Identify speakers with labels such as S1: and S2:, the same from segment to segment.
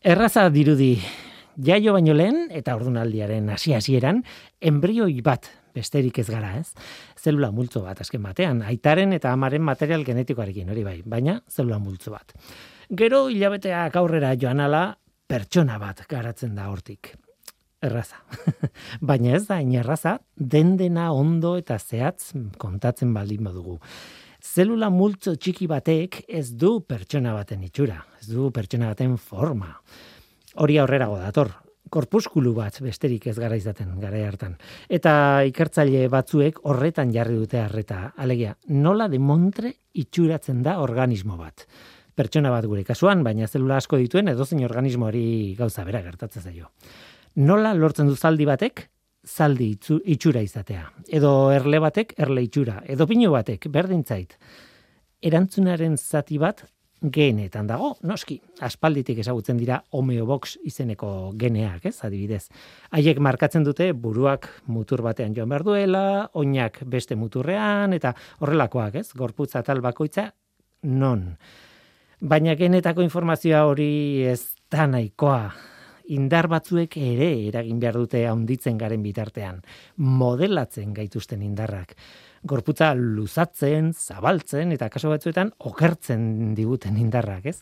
S1: Erraza dirudi, jaio baino lehen eta ordunaldiaren hasi hasieran enbrioi bat besterik ez gara, ez? Zelula multzo bat azken batean, aitaren eta amaren material genetikoarekin, hori bai, baina zelula multzo bat. Gero hilabeteak aurrera joanala pertsona bat garatzen da hortik. Erraza. baina ez da, inerraza, den dena ondo eta zehatz kontatzen baldin badugu. Zelula multzo txiki batek ez du pertsona baten itxura, ez du pertsona baten forma. Hori aurrerago dator, korpuskulu bat besterik ez gara izaten gara hartan. Eta ikertzaile batzuek horretan jarri dute harreta, alegia, nola de montre itxuratzen da organismo bat. Pertsona bat gure kasuan, baina zelula asko dituen edozein organismo hori gauza bera gertatzen zaio. Nola lortzen du zaldi batek zaldi itxura izatea. Edo erle batek erle itxura. Edo pinu batek berdintzait. Erantzunaren zati bat genetan dago, noski, aspalditik ezagutzen dira homeobox izeneko geneak, ez, adibidez. Haiek markatzen dute buruak mutur batean joan behar duela, oinak beste muturrean, eta horrelakoak, ez, gorputza tal bakoitza, non. Baina genetako informazioa hori ez da nahikoa, indar batzuek ere eragin behar dute handitzen garen bitartean, modelatzen gaituzten indarrak. Gorputza luzatzen, zabaltzen eta kaso batzuetan okertzen diguten indarrak, ez?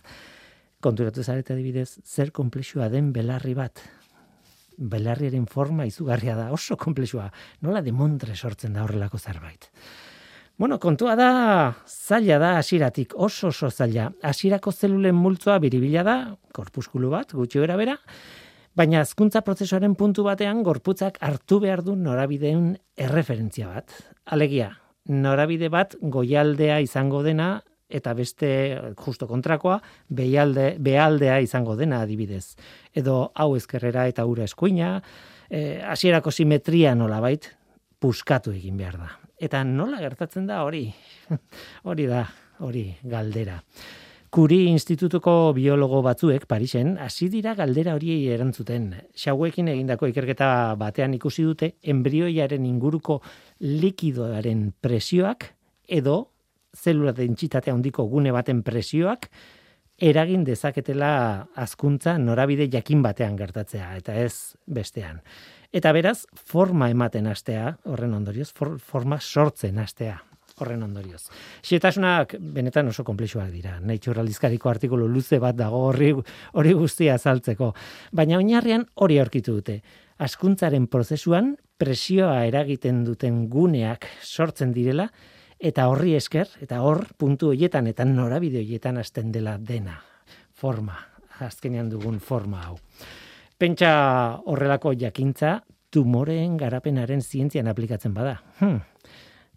S1: Konturatu zarete adibidez, zer konplexua den belarri bat. Belarriaren forma izugarria da, oso konplexua. Nola demontre sortzen da horrelako zerbait. Bueno, kontua da, zaila da hasiratik oso oso zaila. Hasirako zelulen multzoa biribila da, korpuskulu bat, gutxi bera bera, baina azkuntza prozesuaren puntu batean gorputzak hartu behar du norabideen erreferentzia bat. Alegia, norabide bat goialdea izango dena, eta beste justo kontrakoa, behalde, behaldea izango dena adibidez. Edo hau ezkerrera eta ura eskuina, e, hasierako simetria nola bait, puskatu egin behar da. Eta nola gertatzen da hori? hori da, hori galdera. Kuri institutuko biologo batzuek Parisen hasi dira galdera hori erantzuten. Xauekin egindako ikerketa batean ikusi dute enbrioiaren inguruko likidoaren presioak edo zelula dentsitate handiko gune baten presioak eragin dezaketela azkuntza norabide jakin batean gertatzea eta ez bestean. Eta beraz, forma ematen astea, horren ondorioz, forma sortzen astea, horren ondorioz. Xietasunak benetan oso komplexuak dira. Nature aldizkariko artikulu luze bat dago horri, hori guztia azaltzeko. Baina oinarrian hori aurkitu dute. Askuntzaren prozesuan presioa eragiten duten guneak sortzen direla, eta horri esker, eta hor puntu hoietan eta norabide hoietan hasten dela dena. Forma, azkenean dugun forma hau. Pentsa horrelako jakintza tumoreen garapenaren zientzian aplikatzen bada. Hmm.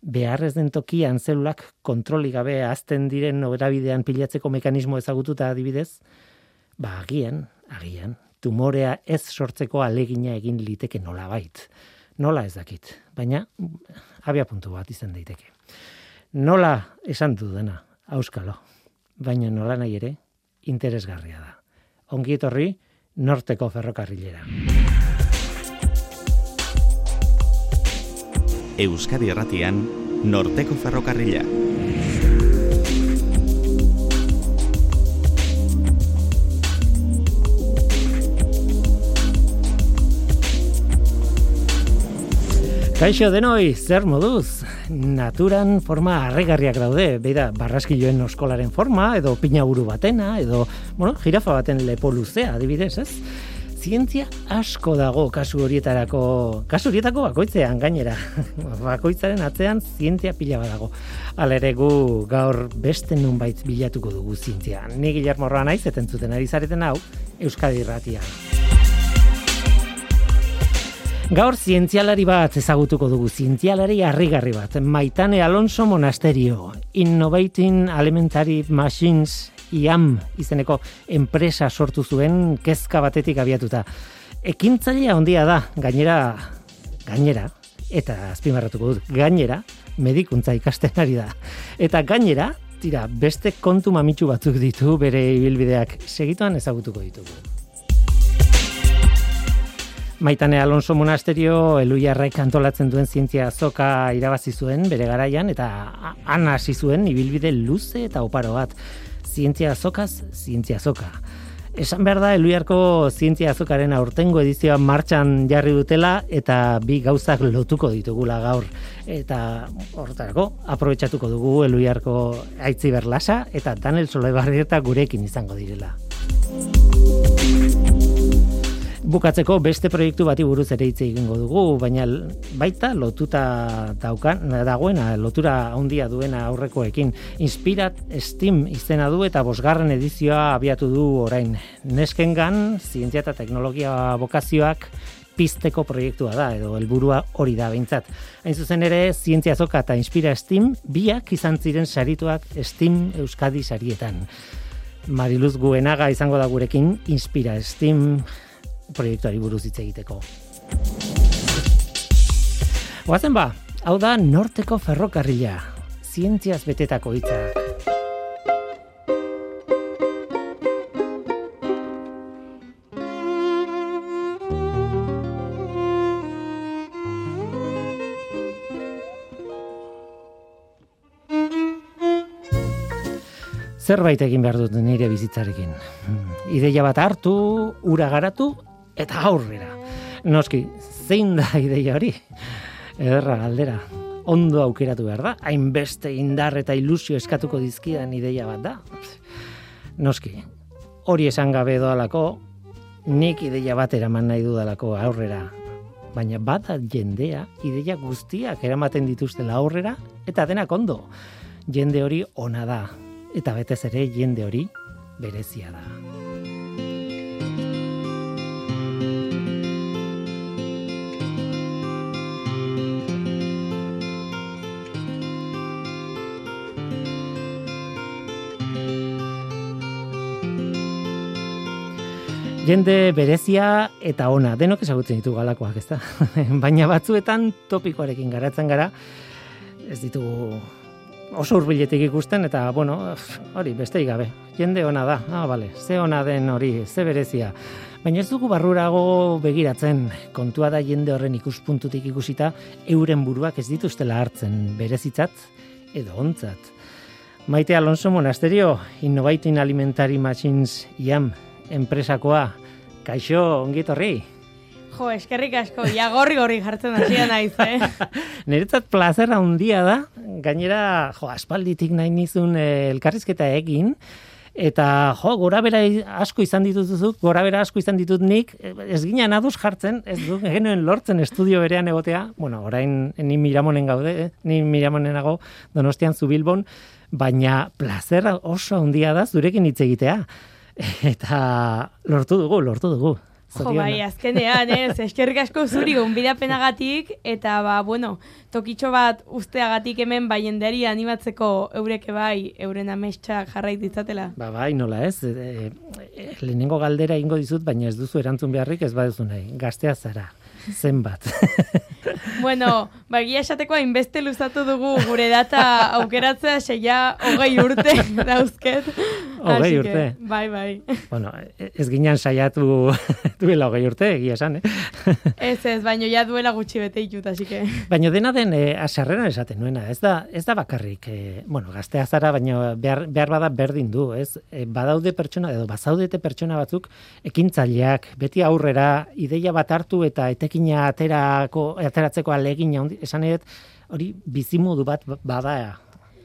S1: Beharrez den tokian zelulak kontroli gabe azten diren noberabidean pilatzeko mekanismo ezagututa adibidez, ba agian, agian, tumorea ez sortzeko alegina egin liteke nola bait. Nola ez dakit, baina abia puntu bat izan daiteke. Nola esan du dena, auskalo, baina nola nahi ere, interesgarria da. Ongi etorri, norteko ferrokarrilera.
S2: Euskadi Erratian, norteko ferrokarrila.
S1: Kaixo denoi, zer moduz? Naturan forma arregarriak daude, beida barraskiloen oskolaren forma, edo pina buru batena, edo, bueno, jirafa baten lepo luzea, adibidez, ez? Zientzia asko dago kasu horietarako, kasu horietako bakoitzean gainera, bakoitzaren atzean zientzia pila badago. Hala ere gu gaur beste nunbait bilatuko dugu zientzia. Ni Guillermo Roa naiz, etentzuten ari zareten hau, Euskadi Ratia. Gaur zientzialari bat ezagutuko dugu, zientzialari harrigarri bat, Maitane Alonso Monasterio, Innovating Alimentary Machines IAM izeneko enpresa sortu zuen kezka batetik abiatuta. Ekintzailea handia da, gainera, gainera, eta azpimarratuko dut, gainera, medikuntza ikasten ari da. Eta gainera, tira, beste kontu mamitsu batzuk ditu bere ibilbideak segituan ezagutuko ditugu. Maitane Alonso Monasterio eluiarraik antolatzen duen zientzia azoka irabazi zuen bere garaian eta han hasi zuen ibilbide luze eta oparo bat. Zientzia azokaz, zientzia azoka. Esan behar da, Eluiarko zientzia azokaren aurtengo edizioa martxan jarri dutela eta bi gauzak lotuko ditugula gaur. Eta horretarako, aprobetsatuko dugu Eluiarko aitzi berlasa eta Daniel Solebarrieta gurekin izango direla. Bukatzeko beste proiektu bati buruz ere hitz egingo dugu, baina baita lotuta daukan dagoena, lotura handia duena aurrekoekin. Inspirat Steam izena du eta bosgarren edizioa abiatu du orain. Neskengan, zientzia eta teknologia bokazioak pizteko proiektua da, edo helburua hori da behintzat. Hain zuzen ere, zientzia zoka eta inspira Steam, biak izan ziren sarituak Steam Euskadi sarietan. Mariluz Guenaga izango da gurekin, inspira Steam proiektuari buruz hitz egiteko. Oazen ba, hau da norteko ferrokarrila, zientziaz betetako hitzak. zerbait egin behar dut nire bizitzarekin. Hmm, ideia bat hartu, ura garatu, eta aurrera. Noski, zein da ideia hori? Ederra galdera. Ondo aukeratu behar da, hainbeste indar eta ilusio eskatuko dizkidan ideia bat da. Noski, hori esan gabe doalako, nik ideia bat eraman nahi dudalako aurrera. Baina bada jendea, ideia guztiak eramaten dituztela aurrera, eta denak ondo. Jende hori ona da, eta betez ere jende hori berezia da. Jende berezia eta ona, denok ezagutzen ditu galakoak, ezta? Baina batzuetan topikoarekin garatzen gara, ez ditugu oso hurbiletik ikusten eta bueno, hori besteik gabe. Jende ona da. Ah, vale. Ze ona den hori, ze berezia. Baina ez dugu barrurago begiratzen. Kontua da jende horren ikuspuntutik ikusita euren buruak ez dituztela hartzen berezitzat edo ontzat. Maite Alonso Monasterio, Innovating Alimentary Machines IAM, enpresakoa. Kaixo, ongi torri.
S3: Jo, eskerrik asko, ja gorri gorri jartzen hasia naiz, eh?
S1: Niretzat plazera handia da, gainera, jo, aspalditik nahi nizun eh, elkarrizketa egin, eta jo, gora bera asko izan dituzuk, gora bera asko izan ditut nik, ez gina naduz jartzen, ez du, genuen lortzen estudio berean egotea, bueno, orain ni miramonen gaude, eh? ni miramonen nago, donostian zu bilbon, baina plazera oso handia da zurekin hitz egitea. Eta lortu dugu, lortu dugu.
S3: Jo, bai, azkenean, ez, eskerrik asko zuri gonbidapenagatik, eta, ba, bueno, tokitxo bat usteagatik hemen bai enderi animatzeko eureke bai, euren amestxak jarrait ditzatela.
S1: Ba, bai, nola ez, e, e, lehenengo galdera ingo dizut, baina ez duzu erantzun beharrik ez baduzu nahi, gaztea zara zenbat.
S3: bueno, bagia esateko hainbeste luzatu dugu gure data aukeratzea seia hogei urte dauzket.
S1: Hogei urte?
S3: bai, bai.
S1: Bueno, ez ginen saiatu duela hogei urte, egia esan, eh?
S3: ez ez, baino ja duela gutxi bete itut, así que...
S1: Baino dena den, eh, aserreran esaten nuena, ez da, ez da bakarrik, eh, bueno, gaztea zara, baino behar, behar bada berdin du, ez? Eh, badaude pertsona, edo bazaudete pertsona batzuk, ekintzaileak, beti aurrera, ideia bat hartu eta ete etekina aterako ateratzeko alegina esan hori bizimodu bat bada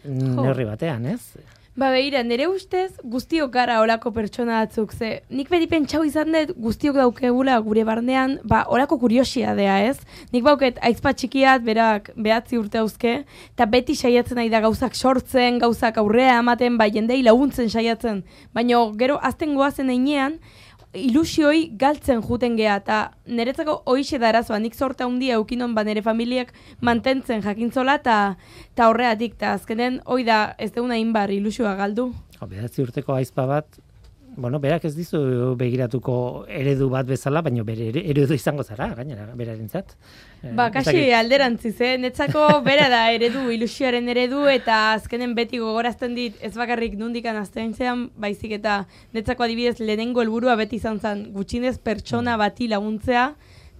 S1: neurri batean, ez?
S3: Ba beira, nire ustez guztiok gara olako pertsona batzuk, ze nik beti pentsau izan dut guztiok daukegula gure barnean, ba olako kuriosia dea, ez? Nik bauket aizpa txikiat berak behatzi urte hauzke, eta beti saiatzen nahi da gauzak sortzen, gauzak aurrea ematen, ba jendei laguntzen saiatzen, baina gero azten goazen einean, ilusioi galtzen juten gea, eta niretzako hoixe da arazoa, nik sorta handia eukinon ba nire familiak mantentzen jakintzola, eta horreatik, eta azkenen, hoi da, ez deuna inbar ilusioa galdu.
S1: Bedatzi urteko aizpa bat, bueno, berak ez dizu begiratuko eredu bat bezala, baina bere eredu izango zara, gainera, berarentzat.
S3: Eh, ba, kasi alderantziz, eh? Netzako bera da eredu, ilusioaren eredu, eta azkenen beti gogorazten dit, ez bakarrik nundikan azten zean, baizik eta netzako adibidez lehenengo helburua beti izan zen, gutxinez pertsona mm. bati laguntzea,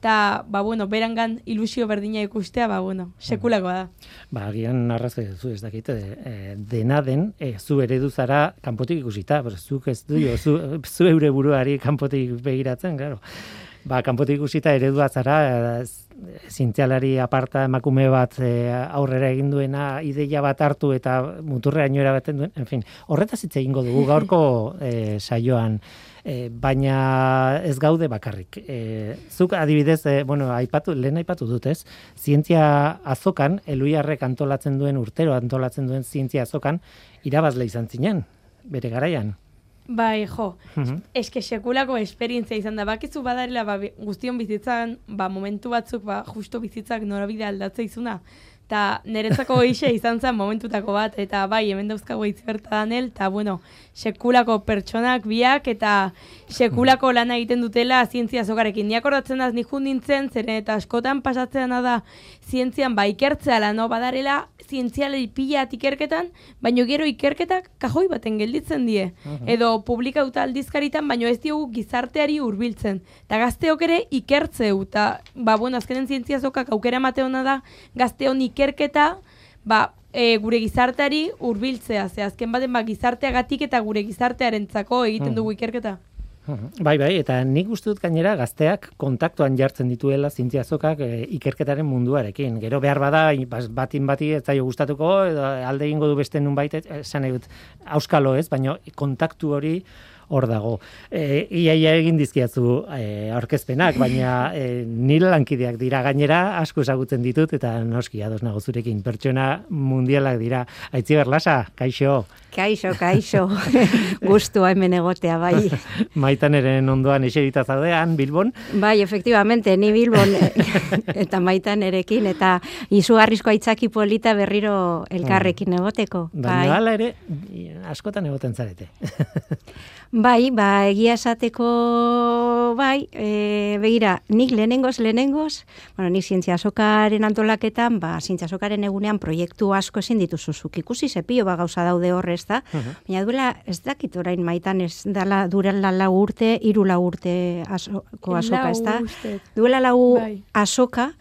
S3: eta, ba, bueno, berangan ilusio berdina ikustea, ba, bueno, sekulakoa da.
S1: Ba, agian arrazoi duzu ez dakit, e, dena den, e, zu eredu zara kanpotik ikusita, pero zuk ez du, zu, zu eure buruari kanpotik begiratzen, claro. Ba, kanpotik ikusita eredua zara, e, zintzialari aparta emakume bat e, aurrera egin duena ideia bat hartu eta muturreaino erabaten duen, en fin, horretaz hitz egingo dugu gaurko e, saioan e, baina ez gaude bakarrik. E, zuk adibidez, e, bueno, aipatu, lehen aipatu dut ez, zientzia azokan, eluiarrek antolatzen duen, urtero antolatzen duen zientzia azokan, irabazle izan zinen, bere garaian.
S3: Bai, jo, mm eske sekulako esperientzia izan da, bakizu badarela ba, guztion bizitzan, ba, momentu batzuk, ba, justo bizitzak norabide aldatze izuna, eta niretzako eixe izan zen momentutako bat, eta bai, hemen dauzkago hitz danel, eta bueno, sekulako pertsonak biak, eta sekulako lana egiten dutela zientzia zokarekin. Niak horretzen da, nik nintzen, zeren eta askotan pasatzen da zientzian ba ikertzea lano badarela, zientzialei pila ikerketan, baino gero ikerketak kajoi baten gelditzen die. Edo publikauta aldizkaritan, baino ez diogu gizarteari hurbiltzen. Eta gazteok ere ikertzeu, eta ba, bueno, azkenen zientzia zokak aukera mate hona da, gazteon ikerketa, ba, e, gure gizarteari hurbiltzea, ze azken baten ba, gizarteagatik eta gure gizartearentzako egiten dugu ikerketa.
S1: Bai, bai, eta nik uste dut gainera gazteak kontaktuan jartzen dituela zintziazokak e, ikerketaren munduarekin. Gero behar bada, batin bati ez zaio gustatuko, edo alde egingo du beste nun baitet, esan egut, auskalo ez, baina kontaktu hori hor dago. E, ia, egin dizkiatzu e, aurkezpenak, baina e, nire lankideak dira gainera, asko esagutzen ditut, eta noski ados nago zurekin, pertsona mundialak dira. Aitzi berlasa, kaixo.
S4: Kaixo, kaixo, guztu hemen egotea, bai.
S1: Maitan eren ondoan eserita zaudean, Bilbon?
S4: Bai, efectivamente, ni Bilbon, eta maitan erekin, eta izugarrizko aitzaki polita berriro elkarrekin egoteko.
S1: Baina bai. ere, askotan egoten zarete.
S4: Bai, ba, egia esateko, bai, e, begira, nik lehenengoz, lehenengoz, bueno, nik zientzia sokaren antolaketan, ba, zientzia sokaren egunean proiektu asko ezin dituzuzuk ikusi, zepio ba gauza daude horrez, da? Uh Baina duela, ez dakit orain maitan, ez dala, duren la urte, iru la urte asoko asoka, ez da? Duela lau bai. asoka,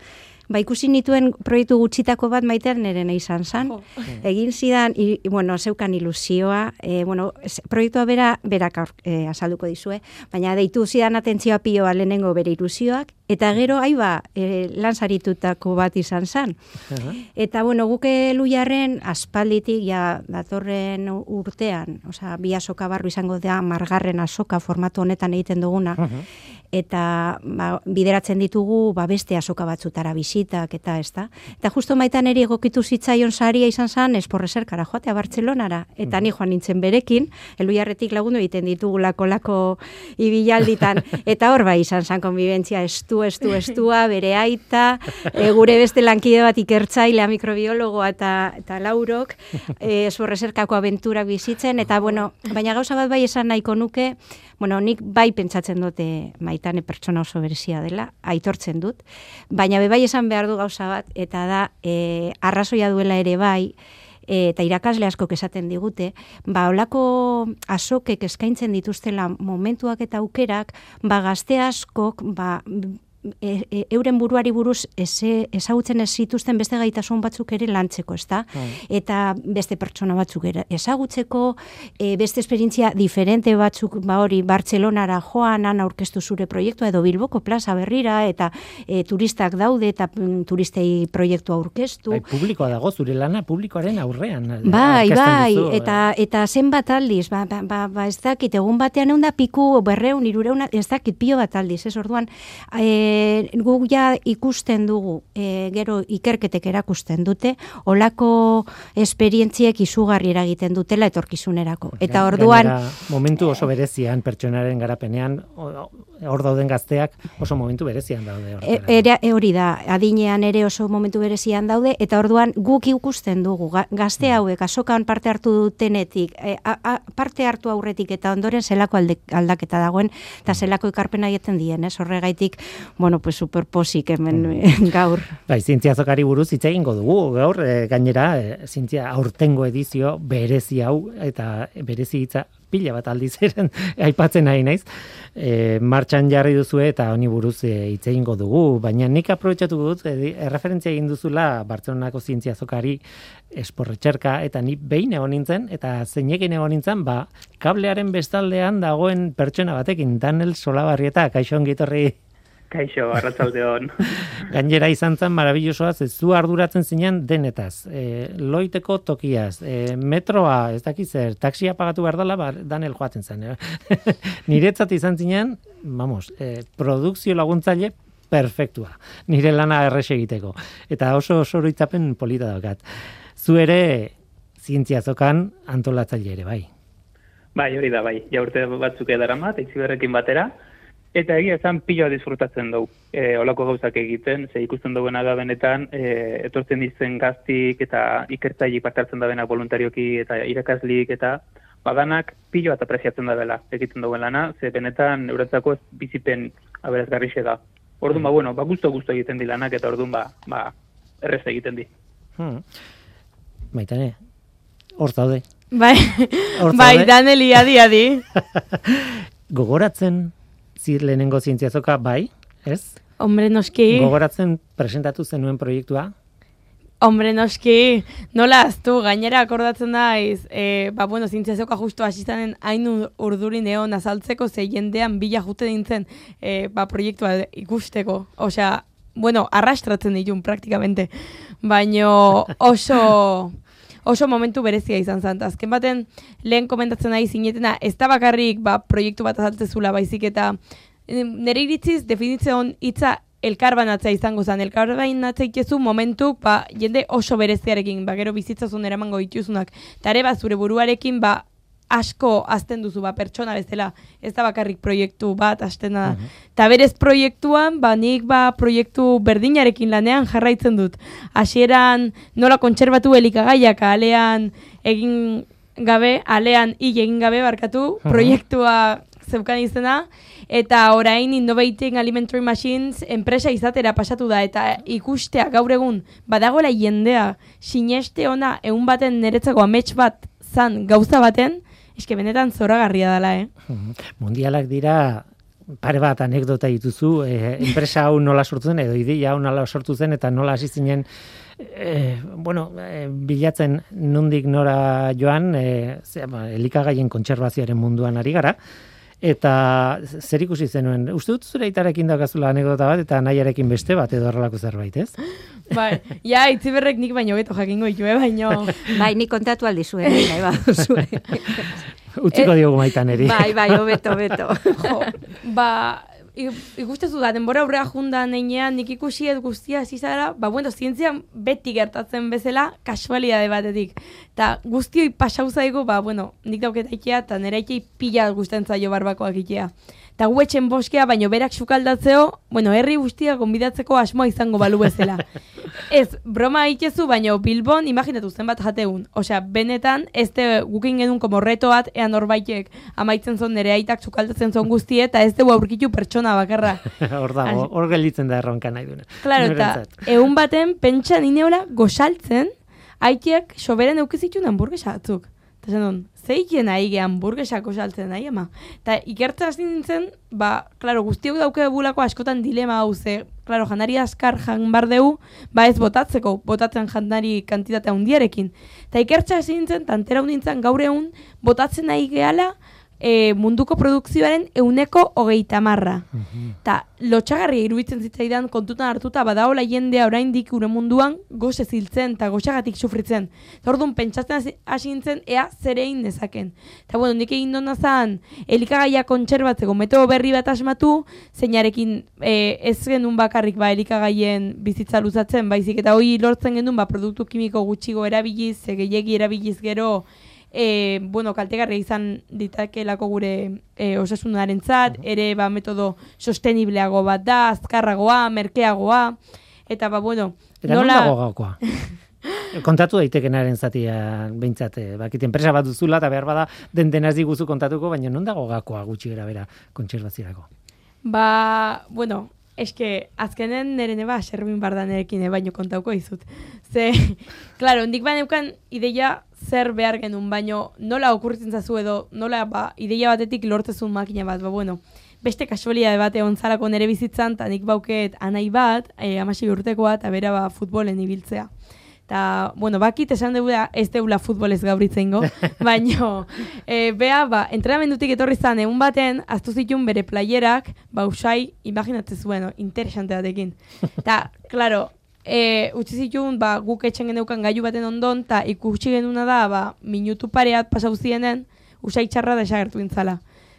S4: ba, ikusi nituen proiektu gutxitako bat maitean nire izan zan. Egin zidan, i, bueno, zeukan ilusioa, e, bueno, proiektua bera, berak e, azalduko dizue, baina deitu zidan atentzioa pioa lehenengo bere ilusioak, eta gero, aiba, e, lanzaritutako bat izan zan. Eta, bueno, guke luiarren aspalditik, ja, datorren urtean, oza, bi asoka barru izango da, margarren asoka formatu honetan egiten duguna, eta ba, bideratzen ditugu ba, beste asoka batzutara bisitak eta ez da. Eta justo maitan eri egokitu zitzaion saria izan zen esporreserkara joatea Bartzelonara. Eta ni joan nintzen berekin, eluiarretik lagundu egiten ditugu lako ibilalditan. Eta hor bai izan zen konbibentzia estu, estu, estua, bere aita, e, gure beste lankide bat ikertzailea mikrobiologoa eta, eta laurok, e, esporreserkako abenturak bizitzen, eta bueno, baina gauza bat bai esan nahiko nuke, bueno, nik bai pentsatzen dute maitane pertsona oso berezia dela, aitortzen dut, baina bai esan behar du gauza bat, eta da, e, arrazoia duela ere bai, e, eta irakasle asko esaten digute, ba, olako asokek eskaintzen dituztela momentuak eta aukerak, ba, gazte askok, ba, e, e, euren buruari buruz ezagutzen ez zituzten beste gaitasun batzuk ere lantzeko, ezta? Bai. Eta beste pertsona batzuk ere ezagutzeko, e, beste esperientzia diferente batzuk, ba hori, Bartzelonara joan, han aurkeztu zure proiektua edo Bilboko plaza berrira eta e, turistak daude eta mm, turistei proiektu aurkeztu.
S1: Bai, publikoa dago zure lana publikoaren aurrean.
S4: Bai, bai, eta eta zenbat aldiz, ba, ba, ba, ba ez dakit egun batean egun da piku berreun, irureun, ez dakit pio bat aldiz, ez orduan, e, e, guk ja ikusten dugu, e, gero ikerketek erakusten dute, olako esperientziek izugarri eragiten dutela etorkizunerako. Eta orduan...
S1: momentu oso berezian, pertsonaren garapenean, hor dauden gazteak oso momentu berezian daude.
S4: E, e, hori da, adinean ere oso momentu berezian daude, eta orduan guk ikusten dugu, gazte mm. hauek asokan parte hartu dutenetik, e, parte hartu aurretik eta ondoren zelako aldaketa dagoen, eta mm. zelako ikarpena egiten dien, ez? Horregaitik, bueno, pues superposik hemen gaur.
S1: Bai, zientzia azokari buruz hitz egingo dugu, gaur, e, gainera, e, zientzia aurtengo edizio berezi hau, eta berezi hitza pila bat aldiz eren aipatzen nahi naiz. E, martxan jarri duzu eta honi buruz e, hitz egingo dugu, baina nik aprobetxatu dut, e, erreferentzia egin duzula Bartzelonako zientzia azokari esporretxerka, eta ni behin egon nintzen, eta zeinekin egon nintzen, ba, kablearen bestaldean dagoen pertsona batekin, Daniel Solabarrieta, kaixo ongitorri
S5: Kaixo, arratzalde hon.
S1: Gainera izan zen marabillosoa, zu arduratzen zinean denetaz, e, loiteko tokiaz, e, metroa, ez dakiz zer, taksia pagatu behar dela, ba, Daniel joaten zen. Eh? Niretzat izan zinean, vamos, e, produkzio laguntzaile perfektua. Nire lana errex egiteko. Eta oso oso oroitzapen polita daukat. Zu ere, zientzia zokan antolatzaile ere, bai.
S5: Bai, hori da, bai. Ja urte batzuk edaramat, berrekin batera, Eta egia esan piloa disfrutatzen dugu, e, olako gauzak egiten, ze ikusten duguena da benetan, e, etortzen dizen gaztik eta ikertzailik partartzen da benak voluntarioki eta irakaslik eta badanak piloa eta preziatzen da dela egiten duen lana, ze benetan euretzako ez bizipen aberazgarrixe da. Orduan, ba, bueno, ba, guztu-guztu egiten di lanak eta orduan, ba, ba errez egiten di.
S1: Hmm. Baitane, hor zaude.
S3: Bai, bai, Daneli, adi, adi.
S1: Gogoratzen, zir lehenengo zientziazoka bai, ez?
S3: Hombre, noski.
S1: Gogoratzen presentatu zenuen proiektua?
S3: Hombre, noski, nola aztu, gainera akordatzen daiz, e, ba, bueno, zientziazoka justu asistanen hain urduri neon azaltzeko, ze jendean bila jute dintzen, e, ba, proiektua ikusteko, osea, bueno, arrastratzen ditun praktikamente, baino oso oso momentu berezia izan zen. Azken baten, lehen komentatzen nahi zinetena, ez da bakarrik ba, proiektu bat azaltzezula baizik eta nire iritziz definitzen hitza elkarbanatzea izango zen. Elkarbanatzea itezu momentu ba, jende oso bereziarekin, ba, gero bizitzazun eramango ituzunak. Tare ba, zure buruarekin, ba, asko azten duzu ba, pertsona bezala, ez da bakarrik proiektu bat azten da. Mhm. Ta berez proiektuan, ba, nik ba, proiektu berdinarekin lanean jarraitzen dut. Hasieran nola kontserbatu elikagaiak alean egin gabe, alean hil egin gabe barkatu, mhm. proiektua zeukan izena, eta orain Innovating Alimentary Machines enpresa izatera pasatu da, eta ikustea gaur egun, badagoela jendea, sineste ona, egun baten niretzako amets bat zan gauza baten, eske benetan zoragarria dela, eh?
S1: Mundialak dira pare bat anekdota dituzu, eh, enpresa hau nola sortu zen, edo ideia hau nola sortu zen, eta nola hasi zinen, eh, bueno, eh, bilatzen nundik nora joan, eh, ba, elikagaien kontserbazioaren munduan ari gara, eta zer ikusi zenuen, uste dut zure itarekin daukazula anekdota bat, eta nahiarekin beste bat edo horrelako zerbait, ez?
S3: Bai, ja, itziberrek nik baino beto jakingo itue, baino...
S4: Bai, nik kontatu aldi zuen, nahi bat zuen.
S1: Utziko eh, diogu maitan eri.
S4: Bai, bai, obeto, obeto.
S3: Jo, ba, ikustezu da, denbora aurrea jundan einean, nik ikusi ez guztia zizara, ba, bueno, zientzia beti gertatzen bezala, kasualidade batetik. Ta guztioi pasau zaigu, ba, bueno, nik dauketa ikea, eta nera ikei pila guztien zailo barbakoak ikea eta guetxen boskea, baino berak sukaldatzeo, bueno, herri guztia gonbidatzeko asmoa izango balu bezala. ez, broma ikezu, baino Bilbon, imaginatu zenbat jateun. Osea, benetan, ez de gukin genuen como reto bat, ean horbaitek amaitzen zon nere aitak sukaldatzen zon guztie, eta ez dugu aurkitu pertsona bakarra.
S1: hor da, hor gelitzen da erronka nahi duna.
S3: Claro, eta egun baten, pentsa nineola gosaltzen, aitiak soberen eukizitun hamburguesa batzuk. Eta zen zeikien nahi ge hamburguesako saltzen nahi ama. Eta ikertzen hasi nintzen, ba, klaro, guztiok dauke bulako askotan dilema hau ze, klaro, janari askar jan bar deu, ba ez botatzeko, botatzen janari kantitatea hundiarekin. Eta ikertzen hasi nintzen, tantera hundintzen gaur egun, botatzen nahi gehala, e, munduko produkzioaren euneko hogeita marra. Ta, lotxagarria iruditzen zitzaidan kontutan hartuta badaola jendea oraindik gure munduan goze ziltzen eta goxagatik sufritzen. Eta orduan pentsatzen hasi nintzen ea zerein nezaken. Eta bueno, nik egin dona zan elikagaia kontserbatzeko metodo berri bat asmatu, zeinarekin e, ez genuen bakarrik ba elikagaien bizitza luzatzen, baizik eta hori lortzen genuen ba produktu kimiko gutxigo erabiliz, gehiegi erabiliz gero, e, bueno, kaltegarria izan ditakelako gure e, osasunaren zat, ere ba, metodo sostenibleago bat da, azkarragoa, merkeagoa, eta ba, bueno,
S1: eta nola... gakoa? kontatu daitekenaren zatia behintzat, eh, bakit enpresa bat duzula eta behar bada den denaz diguzu kontatuko, baina non dago gakoa gutxi gara bera kontserbaziorako?
S3: Ba, bueno, Eske, azkenen nire neba serbin barda nerekin eh, baino kontauko izut. Ze, klaro, nik baneukan ideia zer behar genuen, baino nola okurritzen zazu edo, nola ba, ideia batetik lortzezun makina bat, ba, bueno, beste kasualia bate ontzalako nere bizitzan, eta nik bauket anai bat, e, amasi urtekoa, eta bera ba, futbolen ibiltzea. Ta, bueno, bakit esan dugu da, ez deula futbolez gauritzen baino, e, bea, ba, entrenamendutik etorri zan, egun baten, aztu zitun bere playerak, ba, usai, imaginatzen zuen, no, interesante batekin. Ta, klaro, e, utzi zitun, ba, guk etxen geneukan gaiu baten ondon, ta ikusi genuna da, ba, minutu pareat pasau zienen, usai txarra desagertu intzala.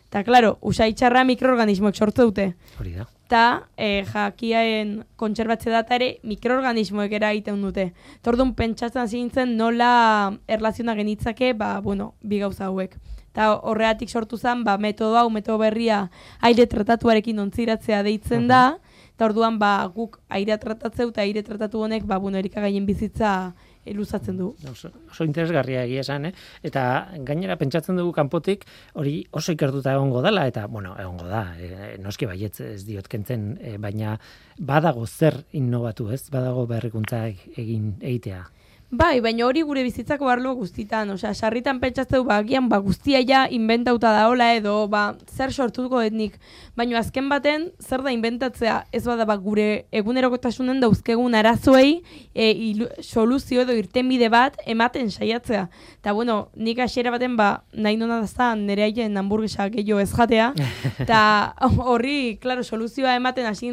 S3: Ta, klaro, usai txarra mikroorganismoek sortu dute.
S1: Hori da.
S3: Ta, e, jakiaen kontserbatze data ere mikroorganismoek era egiten dute. Tordun pentsatzen hasi nintzen nola erlaziona genitzake, ba, bueno, bi gauza hauek. Ta horreatik sortu zen, ba, metodo hau, metodo berria aire tratatuarekin ontziratzea deitzen da, eta orduan ba, guk aire tratatzeu eta aire tratatu honek ba, bueno, erikagaien bizitza e, luzatzen du.
S1: Oso, oso interesgarria egia esan, eh? Eta gainera pentsatzen dugu kanpotik hori oso ikertuta egongo dela eta bueno, egongo da. E, noski baietz ez diot kentzen, e, baina badago zer innovatu, ez? Badago berrikuntza egin egitea.
S3: Bai, baina hori gure bizitzako arlo guztitan, osea, sarritan pentsatzeu ba agian ba guztia ja inventauta daola edo ba zer sortuko etnik. Baina azken baten zer da inventatzea? Ez bada ba gure egunerokotasunen dauzkegun arazoei e, ilu, soluzio edo irtenbide bat ematen saiatzea. Ta bueno, nik hasiera baten ba nahi nona da nere haien hamburguesa gehiago ez jatea. Ta horri, claro, soluzioa ematen hasi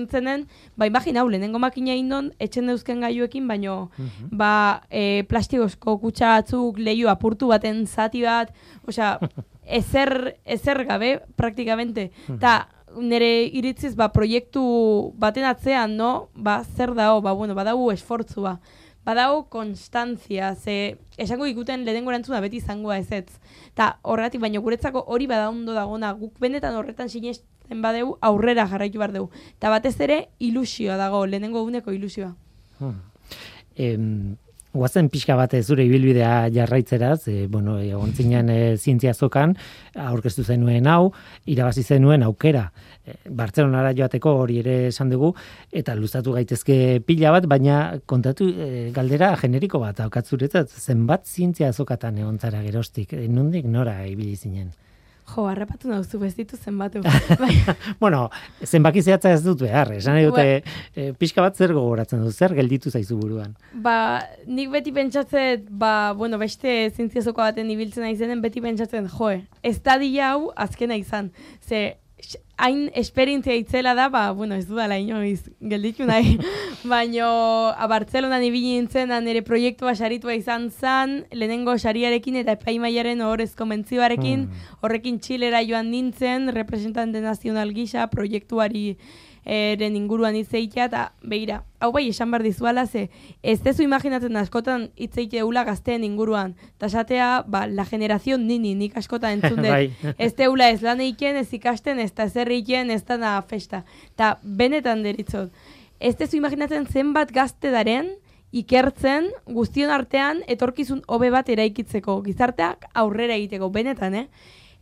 S3: ba imagina lehenengo makina indon etxen dauzken gaiuekin, baino ba e, plastikozko kutsa batzuk lehiu apurtu baten zati bat, osea, ezer, ezer gabe, praktikamente. Ta, nire iritziz, ba, proiektu baten atzean, no? Ba, zer dao, ba, bueno, badau esfortzua. Badau konstantzia, ze esango ikuten lehenengo erantzuna beti izangoa ez ez. Ta horretik, baino guretzako hori bada ondo dagona, guk benetan horretan sinesten badeu aurrera jarraitu behar dugu. Ta batez ere ilusioa dago, lehenengo uneko ilusioa.
S1: Hmm. Em, Guazen pixka bat zure ibilbidea jarraitzeraz, e, bueno, egon zinen e, zientzia zokan, aurkeztu zenuen hau, irabazi zenuen aukera. E, Bartzelonara joateko hori ere esan dugu, eta luzatu gaitezke pila bat, baina kontatu e, galdera generiko bat aukatzuretzat, zenbat zientzia zokatan egon zara gerostik, e, nondik nora ibili zinen?
S3: Jo, harrapatu nauzu ez ditu zenbatu.
S1: bueno, zenbaki zehatza ez dut behar, esan dute e, pixka bat zer gogoratzen du, zer gelditu zaizu buruan.
S3: Ba, nik beti pentsatzen, ba, bueno, beste zintziazoko baten ibiltzen aizenen, beti pentsatzen, joe, ez da hau azkena izan. Ze, hain esperientzia itzela da, ba, bueno, ez dudala inoiz gelditu nahi, baino a Bartzelonan ibili nintzen, nire proiektua saritua izan zan, lehenengo sariarekin eta epaimaiaren horrezko mentzioarekin, hmm. horrekin txilera joan nintzen, representante nazional gisa, proiektuari eren inguruan itzeitea, eta behira, hau bai esan behar dizuala, ze ez tezu imaginatzen askotan itzeite eula gazteen inguruan, eta esatea, ba, la generazion nini, nik askotan entzun dut, bai. ez teula ez lan eiken, ez ikasten, ez da zer eiken, ez da na festa, eta benetan deritzot, ez tezu imaginatzen zenbat gazte daren, ikertzen guztion artean etorkizun hobe bat eraikitzeko, gizarteak aurrera egiteko, benetan, eh?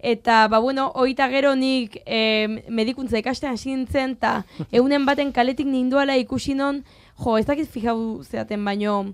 S3: Eta, ba, bueno, oita gero nik e, medikuntza ikasten hasi nintzen, eta egunen baten kaletik ninduala ikusi non, jo, ez dakit fijau zeaten, baino,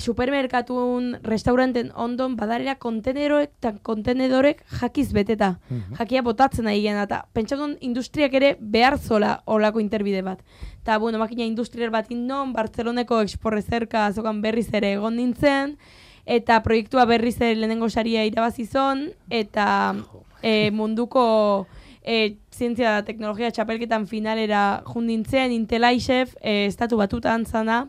S3: supermerkatun, restauranten ondon, badarera konteneroek eta kontenedorek jakiz beteta. Mhm. Jakia botatzen nahi gen, eta pentsatun industriak ere behar zola olako interbide bat. Eta, bueno, makina industrial bat indon, Bartzeloneko exporrezerka azokan berriz ere egon nintzen, eta proiektua berriz lehenengo saria irabazizon, eta e, munduko e, zientzia da teknologia txapelketan finalera jundintzen, Intelaixef, e, estatu batutan zana,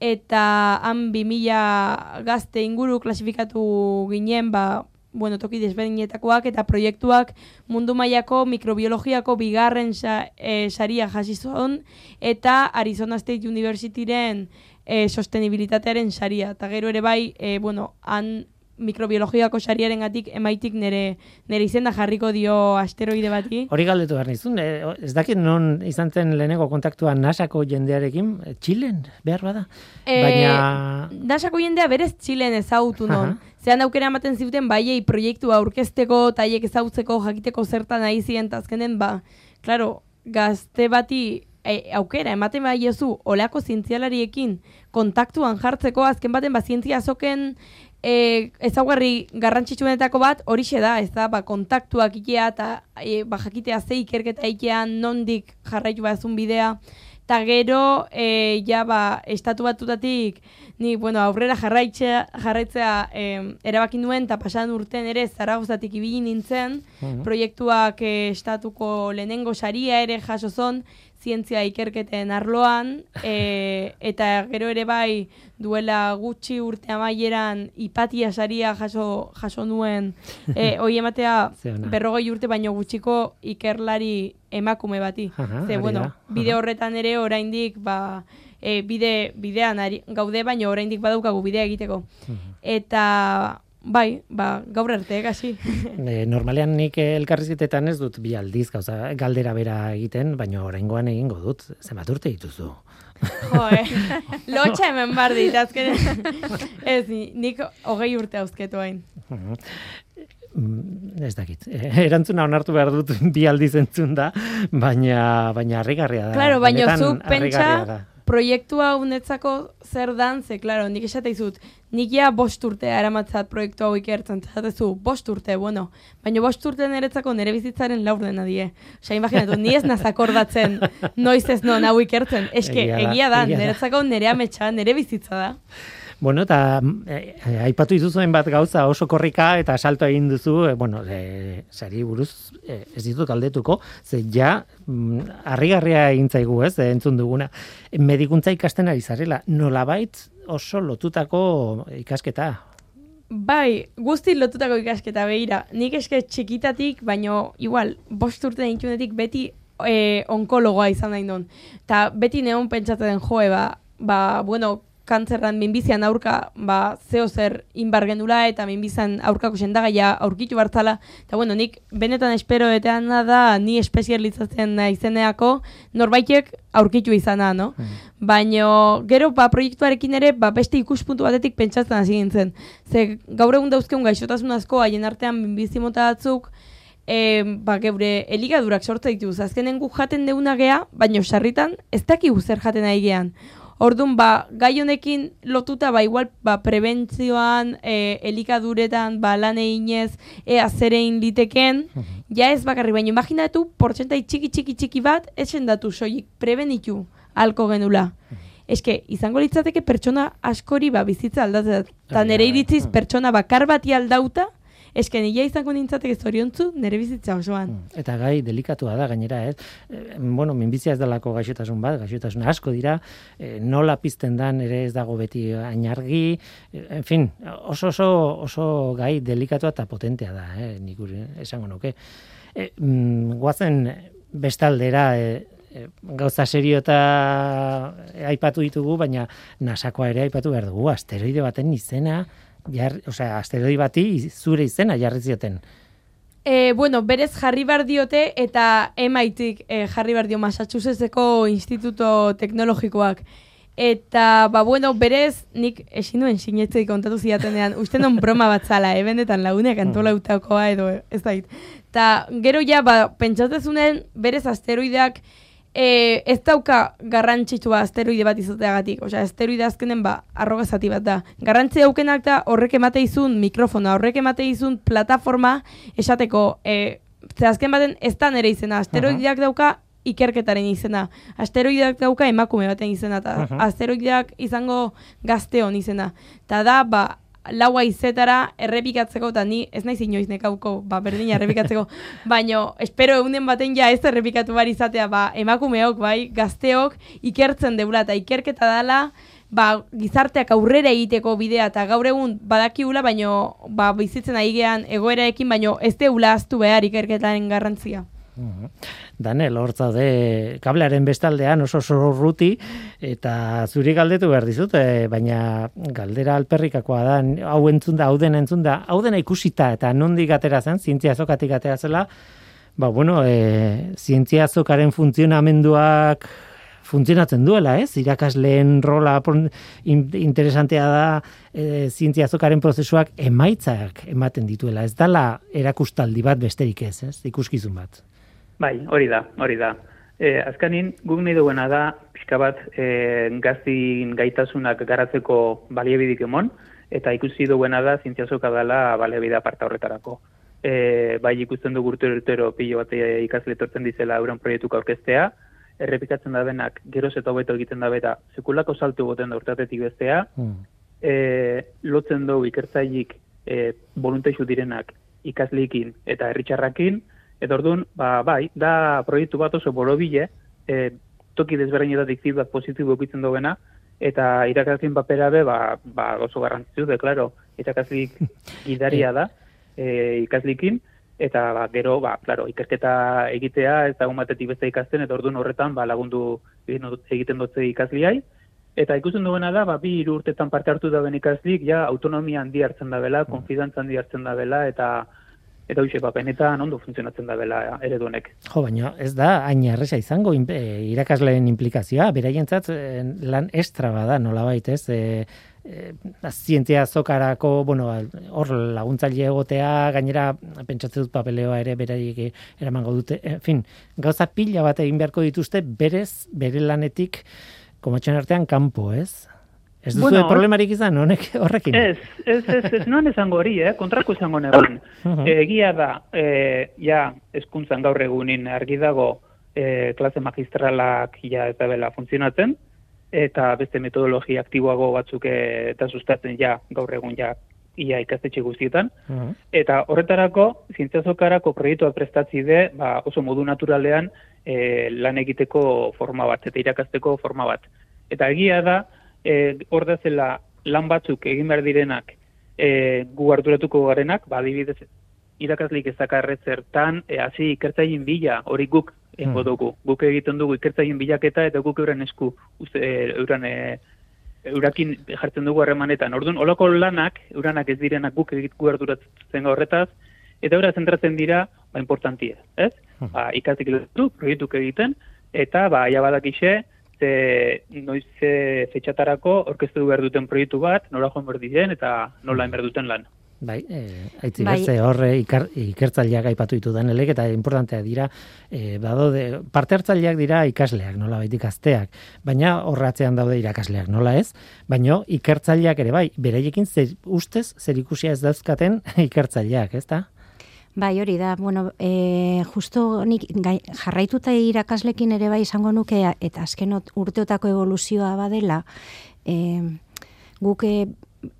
S3: eta han 2000 gazte inguru klasifikatu ginen, ba, bueno, toki desberdinetakoak eta proiektuak mundu mailako mikrobiologiako bigarren sa, e, saria jasizon eta Arizona State Universityren e, sostenibilitatearen saria. Eta gero ere bai, e, bueno, han mikrobiologiako sariaren gatik emaitik nere, nere izenda jarriko dio asteroide bati.
S1: Hori galdetu behar nizun, e, ez dakit non izan zen leheneko kontaktua nasako jendearekin, Txilen, behar bada?
S3: E, Baina... Nasako jendea berez Txilen ezautu non. Zean aukera ematen zuten baiei proiektua aurkezteko, taiek ezautzeko, jakiteko zertan nahi ziren, azkenen, ba, klaro, gazte bati e, aukera ematen bai jozu olako zientzialariekin kontaktuan jartzeko azken baten ba zientzia azoken e, ezaugarri garrantzitsuenetako bat horixe da, ez da, ba, kontaktuak ikea eta e, ba, jakitea ze ikerketa ikean nondik jarraitu bazun bidea, eta gero, e, ja, ba, estatu batutatik, ni, bueno, aurrera jarraitzea, jarraitzea e, erabakin duen, eta pasan urten ere, zaragozatik ibili nintzen,
S1: Mhm.
S3: proiektuak e, estatuko lehenengo saria ere jaso zon, zientzia ikerketen arloan, e, eta gero ere bai duela gutxi urte amaieran ipatia saria jaso, jaso nuen, e, hoi ematea berrogei urte baino gutxiko ikerlari emakume bati.
S1: Aha,
S3: Ze, bueno,
S1: da.
S3: bide horretan ere oraindik ba, e, bide, bidean ari, gaude, baino oraindik badaukagu bidea egiteko. Eta bai, ba, gaur arte, kasi.
S1: E, normalean nik eh, elkarrizketetan ez dut bi aldiz gauza galdera bera egiten, baina oraingoan egingo dut. Zenbat urte dituzu?
S3: jo, eh? Lotxa hemen bar dit, azken. ez, ni- nik hogei urte hauzketu hain.
S1: Mm, ez dakit. Eh, Erantzuna onartu behar dut bi aldiz entzun da, baina baina harrigarria da.
S3: Claro, baina
S1: harrigarria
S3: pentsa
S1: da.
S3: proiektua unetzako zer dan, ze, claro, nik esate izut, nik ja bost urtea eramatzat proiektu hau ikertzen, zatezu, bost urte, bueno, baina bost urte niretzako nire bizitzaren laur dena die. Osa, imaginatu, ni ez nazakordatzen noiz ez non hau ikertzen. Eske,
S1: egia da,
S3: egia da. niretzako nire ametsa, nire bizitza da.
S1: Bueno, eta eh, aipatu dituzuen bat gauza oso korrika eta salto egin duzu, eh, bueno, eh, sari buruz eh, ez ditut galdetuko, ze ja mm, harrigarria egin zaigu, ez, entzun duguna. Medikuntza ikasten ari zarela, nolabait oso lotutako ikasketa.
S3: Bai, guzti lotutako ikasketa behira. Nik eske txikitatik, baino igual, bost urte ditunetik beti e, onkologoa izan nahi non. Ta beti neon pentsatzen joe, ba, ba, bueno, kantzerran minbizian aurka, ba, zeo zer inbar gendula eta minbizian aurkako sendagaia aurkitu bartzala. Eta bueno, nik benetan espero etean da ni espezializatzen izeneako norbaitek aurkitu izana, no? Baino gero ba proiektuarekin ere ba beste ikuspuntu batetik pentsatzen hasi nintzen. Ze gaur egun dauzkegun gaixotasun asko haien artean minbizi mota batzuk e, ba, geure eligadurak sortza dituz. Azkenen gu jaten deuna gea, baino sarritan ez dakigu zer jaten ari gean. Orduan, ba, gai honekin lotuta, ba, igual, ba, prebentzioan, e, elikaduretan, ba, lan eginez, ea zerein liteken, ja ez bakarri, baina imaginatu, portzentai txiki txiki txiki bat, esen datu soilik, prebenitu halko genula. Eske, izango litzateke pertsona askori ba, bizitza aldatzen.
S1: Hori
S3: nire iritziz, pertsona bakar bati aldauta, eske nila izango nintzateke zoriontzu nire bizitza osoan.
S1: Eta gai delikatua da gainera, ez? Eh, bueno, minbizia ez dalako gaixotasun bat, gaixotasun asko dira, eh, nola pizten dan ere ez dago beti ainargi, eh, en fin, oso oso oso gai delikatua eta potentea da, eh, nik esango nuke. Eh, mm, guazen bestaldera, eh, gauza serio eta aipatu ditugu, baina nasakoa ere aipatu behar dugu, asteroide baten izena, jar, osea, asteroide bati zure izena jarri zioten.
S3: E, bueno, berez jarri bar diote eta MIT e, jarri bar dio Massachusettseko Instituto Teknologikoak. Eta, ba, bueno, berez, nik esin duen sinetzei kontatu zidatenean, uste non broma bat zala, eh, benetan lagunek antolautakoa edo, ez dait. Ta, gero ja, ba, pentsatzezunen, berez asteroideak, e, ez dauka garrantzitsua asteroide bat izateagatik. Osea, asteroide azkenen ba, arroga zati bat da. Garrantzi daukenak da horrek emate izun mikrofona, horrek emate izun plataforma esateko, e, ze azken baten ez da nere izena. Asteroideak dauka ikerketaren izena. Asteroideak dauka emakume baten izena, eta
S1: Aha.
S3: asteroideak izango gazteon izena. Ta da, ba, laua izetara errepikatzeko, eta ni ez naiz inoiz nekauko, ba, berdina errepikatzeko, baino, espero egunen baten ja ez errepikatu bar izatea, ba, emakumeok, bai, gazteok, ikertzen deula, eta ikerketa dala, ba, gizarteak aurrera egiteko bidea, eta gaur egun badakiula, baino, ba, bizitzen ari gean egoeraekin, baino ez deula aztu behar ikerketaren garrantzia.
S1: Danel, hor zaude kablearen bestaldean oso oso urruti eta zuri galdetu behar dizut, eh, baina galdera alperrikakoa da, hau entzun da, hau dena entzun da, hau dena ikusita eta nondik atera zen, zientzia azokatik atera zela, ba, bueno, e, zientzia azokaren funtzionamenduak funtzionatzen duela, ez? Irakasleen rola interesantea da e, zientzia azokaren prozesuak emaitzak ematen dituela. Ez dala erakustaldi bat besterik ez, ez? Ikuskizun bat.
S5: Bai, hori da, hori da. E, azkanin, guk nahi duena da, pixka bat, e, gaztin gaitasunak garatzeko baliabidik emon, eta ikusi duena da, zientziazoka dela baliabide aparta horretarako. E, bai ikusten du urtero urtero pilo bat e, ikasle etortzen dizela euren proiektuka aurkeztea, errepikatzen da benak geroz eta hobeto egiten da beta sekulako saltu goten da urtatetik bestea,
S1: Mm.
S5: e, lotzen dugu ikertzailik e, voluntaixu direnak ikaslikin eta herritxarrakin, eta orduan, ba, bai, da proiektu bat oso borobile, e, toki desberdinetatik feedback positibo ekitzen duena, eta irakasleen papera be, ba, ba, oso garrantzitsu de, claro, irakaslik gidaria da, e, ikaslikin, eta ba, gero, ba, claro, ikerketa egitea, dago batetik beste ikasten, eta orduan horretan ba, lagundu egiten dutze ikasliai, Eta ikusten duena da, ba, bi hiru urtetan parte hartu daben ikaslik, ja, autonomia handi hartzen da bela, konfidantza handi hartzen da bela, eta eta hoxe, ba, benetan ondo funtzionatzen da bela eredu honek.
S1: Jo, baina ez da hain erresa izango in, e, irakasleen implikazioa, beraientzat e, lan estra bada, nolabait, ez? E, e, zientzia zokarako, bueno, hor laguntzaile egotea, gainera pentsatzen dut papeleoa ere beraiek eramango dute. En fin, gauza pila bat egin beharko dituzte berez, bere lanetik komatxoen artean kanpo, ez? Ez duzu
S5: Bueno,
S1: problemarik izan honek horrekin?
S5: Ez, ez, ez, ez noan esango hori, eh? kontrako esango negoen.
S1: Mhm.
S5: Egia da, e, ja, eskuntzan gaur egunin argi dago e, klase magistralak ja ez da bela funtzionatzen, eta beste metodologia aktiboago batzuk e, eta sustatzen ja gaur egun ja ia ikastetxe guztietan. Eta horretarako, zientziazokarako proiektuak prestatzi de, ba, oso modu naturalean e, lan egiteko forma bat, eta irakasteko forma bat. Eta egia da, e, hor da zela lan batzuk egin behar direnak e, gu arduratuko garenak, ba, adibidez, irakaslik ez dakarre zertan, e, hasi ikertzaien bila, hori guk egingo
S1: Hmm.
S5: dugu. Guk egiten dugu ikertzaien bilaketa eta guk euren esku, uste, e, euren e, eurakin jartzen dugu harremanetan. Orduan, olako lanak, euranak ez direnak guk egitku arduratzen horretaz, eta eura zentratzen dira, ba, importantia, ez?
S1: Mhm.
S5: Ba, ikastik proiektuk egiten, eta, ba, ja badakixe, ze, noiz ze fetxatarako orkestu behar duten proiektu bat, nola joan behar diren, eta nola behar duten lan.
S1: Bai, eh, aitzi
S4: Bai.
S1: bertze horre ikar, ikertzaileak aipatu ditu danelek eta importantea dira, eh, badaude, parte hartzaileak dira ikasleak, nola baita ikazteak, baina horratzean daude irakasleak, nola ez? Baina ikertzaileak ere bai, beraiekin zer, ustez zer ikusia ez dauzkaten ikertzaileak, ez da?
S4: Bai, hori da. Bueno, e, justo nik gai, jarraituta irakaslekin ere bai izango nuke eta azken ot- urteotako evoluzioa badela, e, guk e,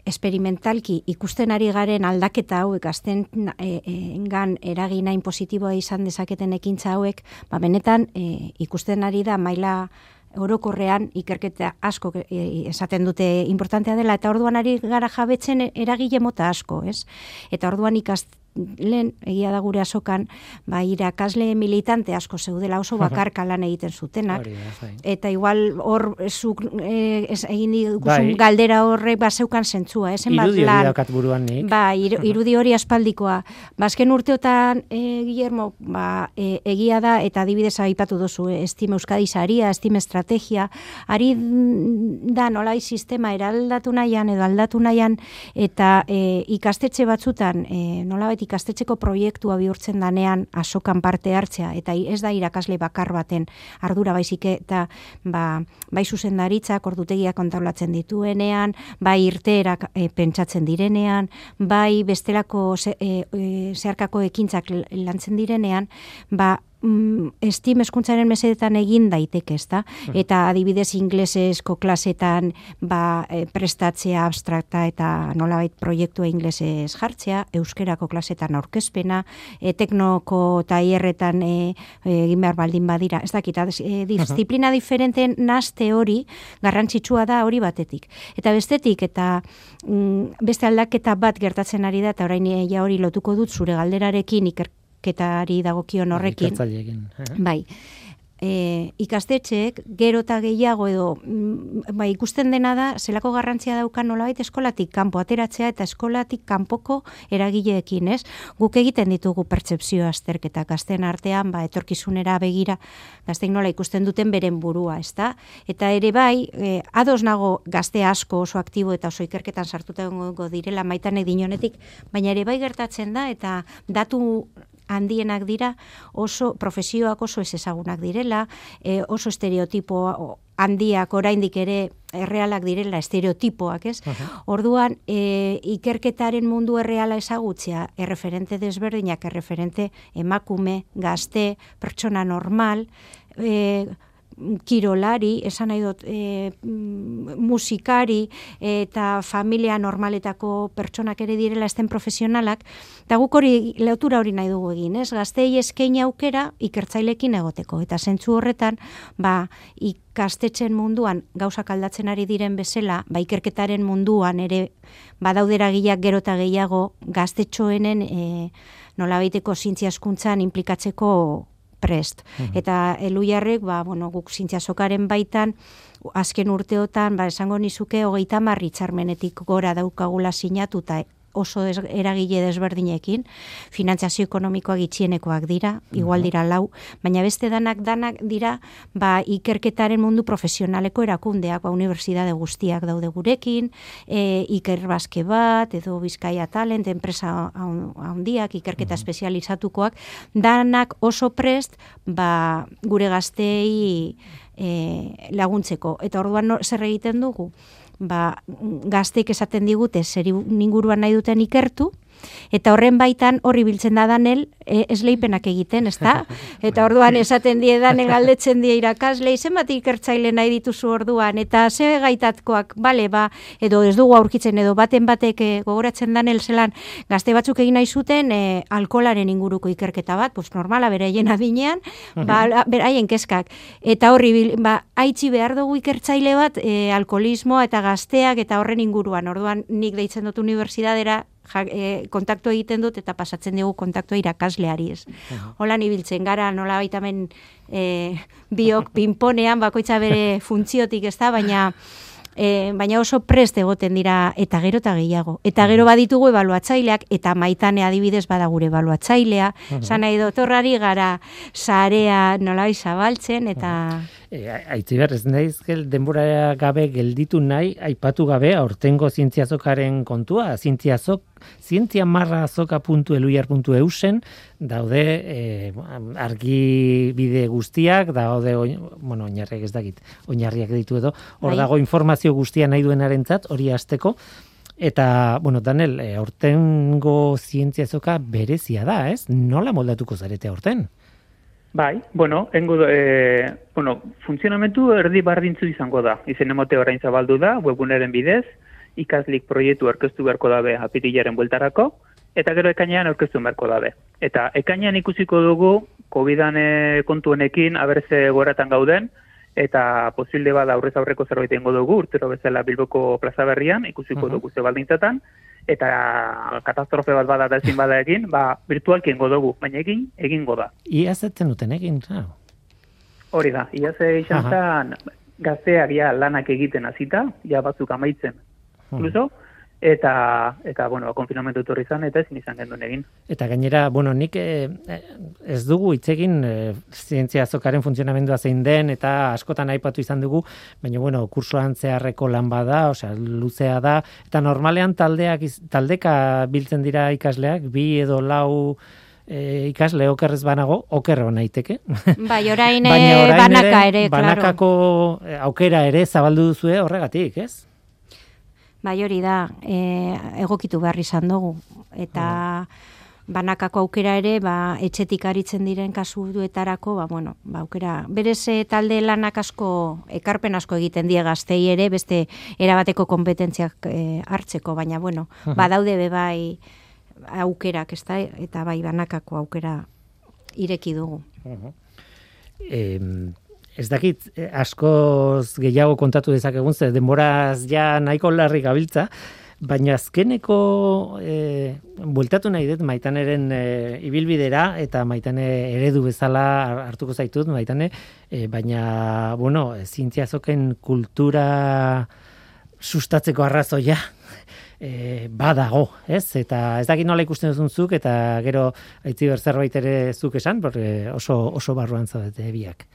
S4: esperimentalki ikusten ari garen aldaketa hauek azten e, e, engan eraginain positiboa izan dezaketen ekintza hauek, ba benetan e, ikusten ari da maila orokorrean ikerketa asko esaten dute importantea dela eta orduan ari gara jabetzen eragile mota asko, ez? Eta orduan ikast lehen egia da gure asokan, ba irakasle militante asko zeudela oso bakarka lan egiten zutenak.
S1: Bai.
S4: Eta igual hor zuk eh, ez egin diguzun
S1: Bai.
S4: galdera horrek baseukan zentzua, esen bat
S1: Irudi hori
S4: lan.
S1: buruan nik.
S4: Ba, ir, irudi hori aspaldikoa. Ba, azken urteotan, e, Guillermo, ba, e, egia da, eta adibidez aipatu duzu, e, estime Euskadi saria, estime estrategia, ari da nolai sistema eraldatu nahian edo aldatu nahian, eta e, ikastetxe batzutan, e, nolabait ikastetxeko proiektua bihurtzen danean asokan parte hartzea, eta ez da irakasle bakar baten ardura baizik eta ba, bai zuzendaritzak ordutegiak kontaulatzen dituenean, bai irteerak e, pentsatzen direnean, bai bestelako ze, e, e, zeharkako ekintzak lantzen direnean, ba mm, estim eskuntzaren mesedetan egin daiteke, ezta? Eta adibidez inglesezko klasetan ba, e, prestatzea abstrakta eta nolabait proiektua inglesez jartzea, euskerako klasetan aurkezpena, e, teknoko taierretan e, egin behar baldin badira. Ez dakit, e, disiplina diferenten naste hori garrantzitsua da hori batetik. Eta bestetik, eta mm, beste aldaketa bat gertatzen ari da, eta orain ja hori lotuko dut zure galderarekin ikerketari dagokion horrekin.
S1: Ikertzaileekin. eh?
S4: Bai. E, ikastetxeek gero eta gehiago edo mm, bai, ikusten dena da zelako garrantzia daukan nolabait eskolatik kanpo ateratzea eta eskolatik kanpoko eragileekin, ez? Guk egiten ditugu pertsepzio azterketak gazten artean, ba etorkizunera begira gazteik nola ikusten duten beren burua, ezta? Eta ere bai, e, ados nago gazte asko oso aktibo eta oso ikerketan sartuta egongo direla maitanek dinonetik, baina ere bai gertatzen da eta datu handienak dira, oso profesioak oso ez ezagunak direla, e, oso estereotipo handiak oraindik ere errealak direla estereotipoak, ez? Orduan, e, ikerketaren mundu erreala ezagutzea, erreferente desberdinak, erreferente emakume, gazte, pertsona normal, e, kirolari, esan nahi dut, e, musikari eta familia normaletako pertsonak ere direla esten profesionalak, eta guk hori leotura hori nahi dugu egin, ez? Gaztei eskein aukera ikertzailekin egoteko, eta zentzu horretan, ba, ikastetxen munduan gauzak aldatzen ari diren bezala, ba, ikerketaren munduan ere badaudera gileak gero eta gehiago gaztetxoenen e, nolabaiteko zintziaskuntzan implikatzeko prest. Eta eluiarrek, ba, bueno, guk zintziazokaren baitan, azken urteotan, ba, esango nizuke, hogeita marri txarmenetik gora daukagula sinatuta oso des, eragile desberdinekin, finantziazio ekonomikoa gitxienekoak dira, igual dira lau, baina beste danak danak dira ba, ikerketaren mundu profesionaleko erakundeak, ba, unibertsitate guztiak daude gurekin, e, iker baske bat, edo bizkaia talent, enpresa handiak, ikerketa espezializatukoak, danak oso prest ba, gure gaztei e, laguntzeko. Eta orduan zer egiten dugu? ba, gazteik esaten digute zeri ninguruan nahi duten ikertu, eta horren baitan horri biltzen da danel e, esleipenak egiten, ezta? Eta orduan esaten die danen galdetzen die irakasle, zenbat ikertzaile nahi dituzu orduan, eta ze gaitatkoak, bale, ba, edo ez dugu aurkitzen, edo baten batek e, gogoratzen danel zelan, gazte batzuk egin nahi zuten e, alkolaren inguruko ikerketa bat, pues normala beraien adinean, ba, beraien keskak. Eta horri, ba, haitzi behar dugu ikertzaile bat, e, alkoholismoa eta gazteak eta horren inguruan, orduan nik deitzen dut unibertsidadera, ja, e, kontaktu egiten dut eta pasatzen dugu kontaktua irakasleari ez. Hola ibiltzen gara, nola baitamen e, biok pinponean bakoitza bere funtziotik ez da, baina e, baina oso prest egoten dira eta gero eta gehiago. Eta gero baditugu ebaluatzaileak eta maitane adibidez bada gure ebaluatzailea, zan nahi dotorrari gara sarea nola zabaltzen eta...
S1: E, Aitzi behar, ez naiz gel, denbora gabe gelditu nahi, aipatu gabe, aurtengo zientziazokaren kontua, zientziazok, zientzia marra eusen, daude e, argi bide guztiak, daude, bueno, oinarriak ez dakit, oinarriak ditu edo, hor
S4: Bai.
S1: dago informazio guztia nahi duenarentzat hori hasteko, Eta, bueno, Daniel, e, aurtengo zientziazoka berezia da, ez? Nola moldatuko zarete aurten?
S5: Bai, bueno, engo, e, bueno, funtzionamentu erdi bardintzu izango da. Izen emote orain zabaldu da, webguneren bidez, ikaslik proiektu aurkeztu beharko dabe apirilaren bueltarako, eta gero ekainean aurkeztu beharko dabe. Eta ekainean ikusiko dugu, COVID-an kontuenekin, aberze goratan gauden, eta posible bada aurrez aurreko zerbait egingo dugu, urtero bezala Bilboko plaza berrian, ikusiko
S1: Mhm.
S5: dugu ze baldintzatan, eta katastrofe bat bada da ezin bada egin, ba, virtualki egingo dugu, baina egin, egingo da.
S1: Ia zetzen duten egin, ah.
S5: Hori da, ia ze izan gazteak ja lanak egiten hasita, ja batzuk amaitzen, incluso, eta, eta bueno, konfinamentu etorri izan, eta ezin izan genduen egin.
S1: Eta gainera, bueno, nik eh, ez dugu hitz egin eh, zientzia azokaren funtzionamendua zein den eta askotan aipatu izan dugu, baina bueno, kursoan zeharreko lan bada, osea, luzea da eta normalean taldeak taldeka biltzen dira ikasleak, bi edo lau eh, ikasle okerrez banago, okerro naiteke.
S4: Bai, orain,
S1: Baina orain
S4: banaka ere, claro.
S1: banakako eh, aukera ere zabaldu duzue horregatik, ez?
S4: Bai hori da, e, egokitu behar izan dugu. Eta banakako aukera ere, ba, etxetik aritzen diren kasuetarako, ba, bueno, ba, aukera, berez eh, talde lanak asko, ekarpen asko egiten die gaztei ere, beste erabateko kompetentziak e, hartzeko, baina, bueno, badaude be bai aukerak, ez da, eta bai banakako aukera ireki dugu.
S1: Em, ez dakit, eh, askoz gehiago kontatu dezakegun, ze denboraz ja nahiko larri gabiltza, baina azkeneko e, bueltatu nahi dut maitaneren e, ibilbidera eta maitane eredu bezala hartuko zaitut maitane, e, baina, bueno, zientziazoken kultura sustatzeko arrazoia e, badago, ez? Eta ez dakit nola ikusten duzun zuk, eta gero aitzi zerbait ere zuk esan, porque oso, oso barruan zaudete biak.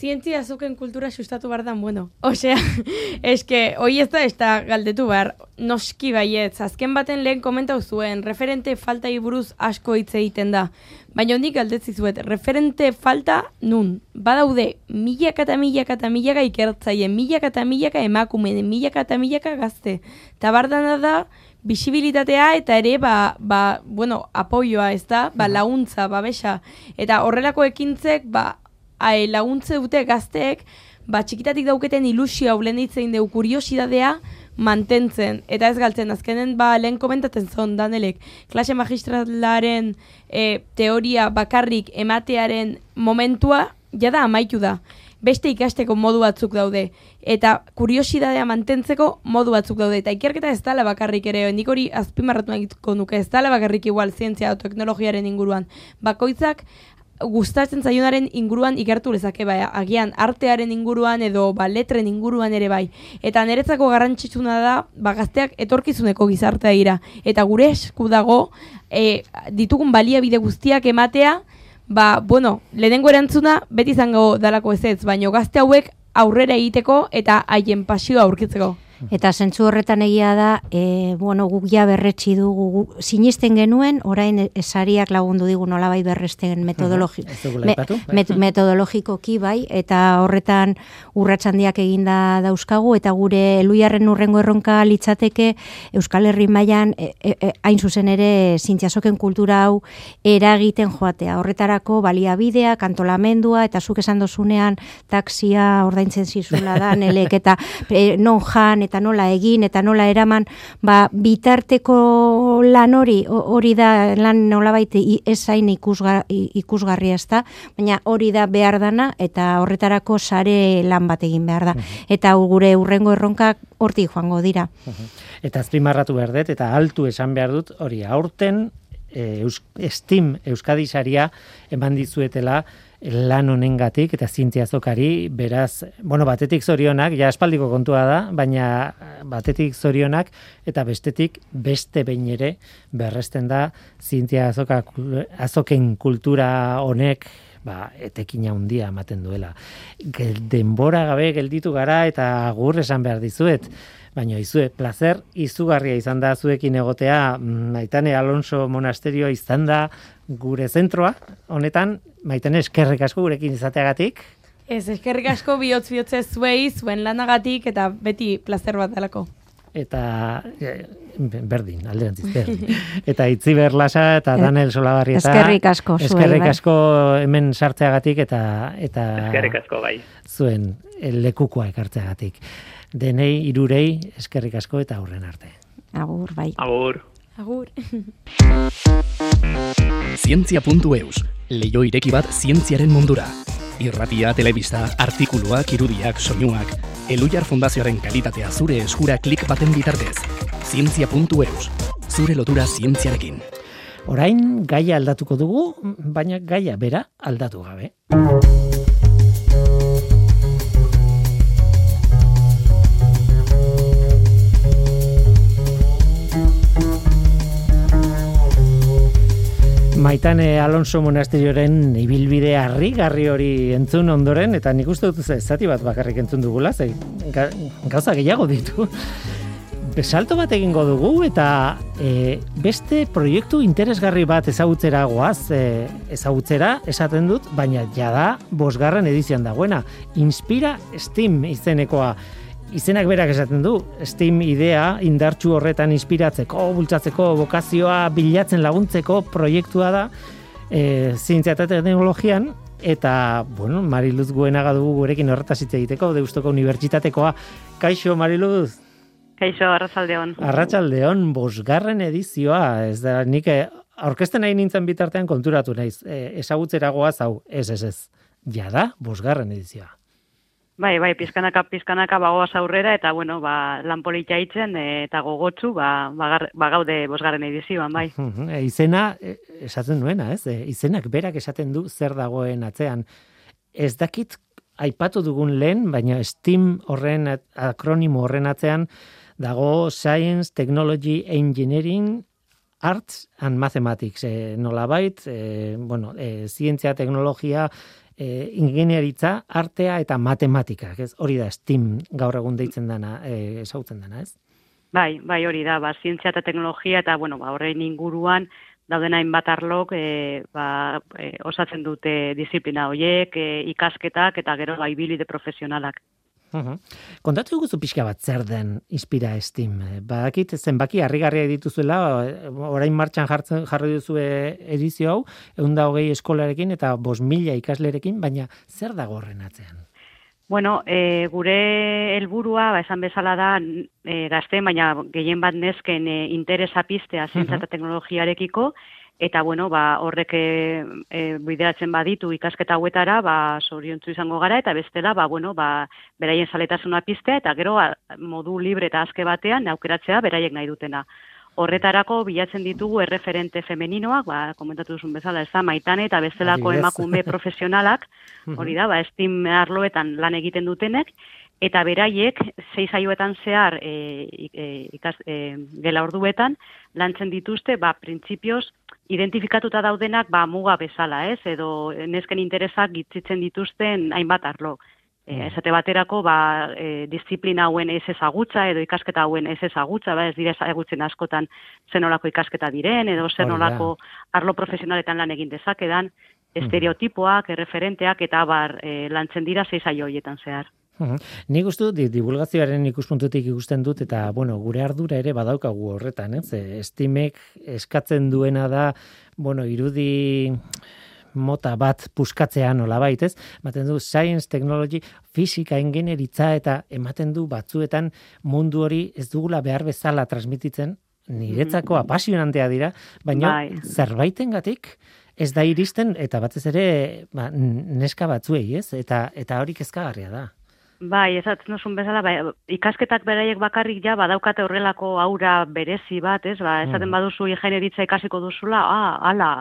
S3: Zientzia azoken kultura sustatu behar dan, bueno. Osea, eske, hoi ez da, ez da galdetu behar, noski baietz, azken baten lehen komentau zuen, referente falta buruz asko hitz egiten da. Baina hondik galdetzi zuet, referente falta nun. Badaude, milaka eta milaka eta milaka ikertzaien, milaka eta milaka emakumeen, milaka eta milaka gazte. Tabardana da, bisibilitatea eta ere ba, ba, bueno, apoioa, ez da, ba, laguntza, babesa. Eta horrelako ekintzek, ba, ai, laguntze dute gazteek, ba, txikitatik dauketen ilusio hau lehen deu kuriosidadea mantentzen. Eta ez galtzen, azkenen ba, lehen komentatzen zon, Danelek, klase magistralaren e, teoria bakarrik ematearen momentua, jada amaitu da. Beste ikasteko modu batzuk daude. Eta kuriosidadea mantentzeko modu batzuk daude. Eta ikerketa ez dala bakarrik ere nik hori azpimarratu nuke ez dala bakarrik igual zientzia edo teknologiaren inguruan. Bakoitzak gustatzen zaionaren inguruan ikertu lezake bai agian artearen inguruan edo ba letren inguruan ere bai eta niretzako garrantzitsuna da ba gazteak etorkizuneko gizartea dira eta gure esku dago e, ditugun baliabide guztiak ematea ba, bueno, lehenengo erantzuna beti izango dalako ez ez, baino gazte hauek aurrera egiteko eta haien pasioa aurkitzeko.
S4: Eta zentzu horretan egia da, e, bueno, guk ja berretsi dugu, sinisten genuen, orain esariak lagundu digu nolabait berresten metodologi, me, met, metodologikoki bai, eta horretan urratsandiak eginda dauzkagu, eta gure eluiarren urrengo erronka litzateke Euskal Herri mailan e, e, e, hain zuzen ere zintziasoken kultura hau eragiten joatea. Horretarako baliabidea, kantolamendua, eta zuk esan dozunean taksia ordaintzen zizula da, nelek, eta e, non jan, eta nola egin eta nola eraman ba, bitarteko lan hori hori da lan nolabait ezain ikusga, ikusgarria ez da, baina hori da behar dana eta horretarako sare lan bat egin behar da. Eta gure urrengo erronkak hortik joango dira.
S1: Eta azpimarratu berdet eta altu esan behar dut hori aurten e, Eus, Steam Euskadi saria eman dizuetela lan honengatik eta zientzia zokari, beraz, bueno, batetik zorionak, ja espaldiko kontua da, baina batetik zorionak eta bestetik beste behin ere berresten da zientzia azoka, azoken kultura honek ba, etekin handia ematen duela. denbora gabe gelditu gara eta agur esan behar dizuet. Baina izue, placer izugarria izan da zuekin egotea, maitane Alonso monasterioa izan da gure zentroa, honetan, maitane eskerrik asko gurekin izateagatik.
S3: Ez, eskerrik asko bihotz bihotze zuei, zuen lanagatik, eta beti placer bat delako.
S1: Eta e, berdin, alderantziz, berdin. Eta itzi berlasa eta Daniel Solabarri eta
S4: eskerrik asko zuei,
S1: eskerrik bai. asko hemen sartzeagatik eta eta
S5: eskerrik asko bai.
S1: Zuen lekukoa ekartzeagatik denei irurei eskerrik asko eta aurren arte.
S4: Agur, bai.
S5: Agur.
S3: Agur.
S6: Zientzia.eus, leio ireki bat zientziaren mundura. Irratia, telebista, artikuluak, irudiak, soinuak, Elujar Fundazioaren kalitatea zure eskura klik baten bitartez. Zientzia.eus, zure lotura zientziarekin.
S1: Orain gaia aldatuko dugu, baina gaia bera aldatu gabe. Maitane Alonso monasterioren ibilbide harri-garri hori entzun ondoren, eta nik uste dut zati bat bakarrik entzun dugula, ze gauza gehiago ditu. Besalto bat egingo dugu eta e, beste proiektu interesgarri bat ezagutzera goaz, e, ezagutzera esaten dut, baina jada bosgarren edizioan dagoena. Inspira Steam izenekoa izenak berak esaten du, Steam idea indartsu horretan inspiratzeko, bultzatzeko, bokazioa bilatzen laguntzeko proiektua da, e, zientzia eta teknologian, eta, bueno, Mariluz Guenaga dugu gurekin horretaz hitz egiteko, Deustoko Unibertsitatekoa. Kaixo, Mariluz?
S7: Kaixo, Arratsaldeon.
S1: Arratsaldeon, bosgarren edizioa, ez da, nik eh, aurkezten nahi nintzen bitartean konturatu naiz, e, ezagutzera goaz, hau, ez, ez, ez, jada, bosgarren edizioa.
S7: Bai, bai, pizkanaka, pizkanaka bagoaz aurrera, eta, bueno, ba, lan politia itzen, e, eta gogotsu, ba, bagar, ba gaude bosgarren edizioan, bai.
S1: E, izena, e, esaten nuena, ez? E, izenak berak esaten du zer dagoen atzean. Ez dakit, aipatu dugun lehen, baina STEAM horren, akronimo horren atzean, dago Science, Technology, Engineering, Arts and Mathematics. E, nolabait, e, bueno, e, zientzia, teknologia, e, ingenieritza, artea eta matematika, ez? Hori da STEAM gaur egun deitzen dana, e, esautzen dana, ez?
S7: Bai, bai hori da, ba, zientzia eta teknologia eta, bueno, ba, horrein inguruan, dauden hainbat arlok e, ba, e, osatzen dute disiplina horiek, e, ikasketak eta gero ba, ibilide profesionalak.
S1: Uhum. Kontatu guzu pixka bat zer den inspira Steam. Badakit zenbaki harrigarria dituzuela, orain martxan jartzen jarri duzu edizio hau, egun da hogei eskolarekin eta bos mila ikaslerekin, baina zer da gorren atzean?
S7: Bueno, e, gure helburua ba, esan bezala da e, gazten, baina gehien bat nezken e, interesa piztea zientza eta teknologiarekiko, eta bueno, ba, horrek e, bideratzen baditu ikasketa hauetara, ba, soriontzu izango gara, eta bestela, ba, bueno, ba, beraien saletasuna piztea, eta gero ba, modu libre eta azke batean aukeratzea beraiek nahi dutena. Horretarako bilatzen ditugu erreferente femeninoak, ba, komentatu duzun bezala, ez da, maitane eta bestelako emakume profesionalak, hori da, ba, estim arloetan lan egiten dutenek, eta beraiek, sei saioetan zehar e, e, ikas, e, gela orduetan, lantzen dituzte, ba, printzipioz, identifikatuta daudenak, ba, muga bezala, ez, edo nesken interesak gitzitzen dituzten hainbat arlo. E, esate baterako, ba, e, disiplina hauen ez ezagutza, edo ikasketa hauen ez ezagutza, ba, ez dire ezagutzen askotan zenolako ikasketa diren, edo zenolako arlo profesionaletan lan egin dezakedan, estereotipoak, erreferenteak, eta bar, e, lantzen dira zeizaio hoietan zehar.
S1: Ni gustu di, divulgazioaren ikuspuntutik ikusten dut eta bueno, gure ardura ere badaukagu horretan, ez? Estimek eskatzen duena da, bueno, irudi mota bat puskatzea nola ez? Ematen du science, technology, fisika, ingenieritza eta ematen du batzuetan mundu hori ez dugula behar bezala transmititzen, niretzako mm-hmm. apasionantea dira, baina bai. zerbaitengatik ez da iristen eta batez ere ba, neska batzuei, ez? Eta eta hori kezkagarria da.
S7: Bai, ezatzen duzun bezala, bai, ikasketak beraiek bakarrik ja, badaukate horrelako aura berezi bat, ez? Ba, esaten mm. baduzu ingenieritza ikasiko duzula, ah, ala,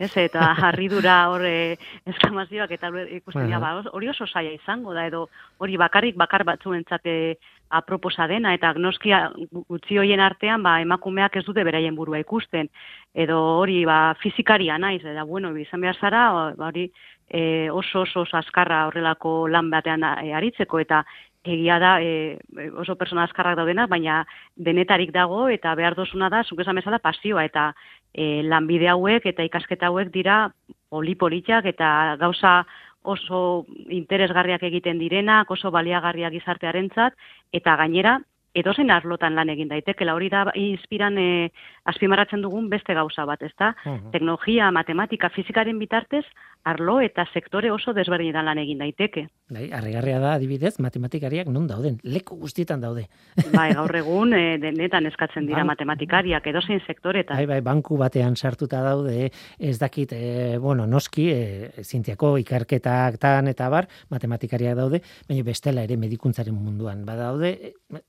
S7: ez, eta harridura hor eh, eskamazioak eta ikusten ba, hori oso saia izango da, edo hori bakarrik bakar batzuentzate aproposa dena, eta agnoskia gutxi hoien artean, ba, emakumeak ez dute beraien burua ikusten, edo hori ba, fizikaria naiz, eta bueno, izan behar zara, ba, hori e, oso oso askarra horrelako lan batean e, aritzeko, eta egia da e, oso persona askarrak daudenak, baina denetarik dago eta behar dozuna da, zuk esan bezala, pasioa eta e, lanbide hauek eta ikasketa hauek dira polipolitxak eta gauza oso interesgarriak egiten direnak, oso baliagarriak izartearentzat eta gainera edozen arlotan lan egin daitekela hori da inspiran e, azpimarratzen dugun beste gauza bat, ezta? Teknologia, matematika, fizikaren bitartez arlo eta sektore oso desberdinetan lan egin daiteke.
S1: Bai, harrigarria da adibidez, matematikariak non dauden? Leku guztietan daude.
S7: Bai, gaur egun e, denetan eskatzen dira matematikariak edozein sektoretan.
S1: Bai, bai, banku batean sartuta daude, ez dakit, e, bueno, noski, e, zintiako ikarketak tan eta bar, matematikariak daude, baina bestela ere medikuntzaren munduan badaude,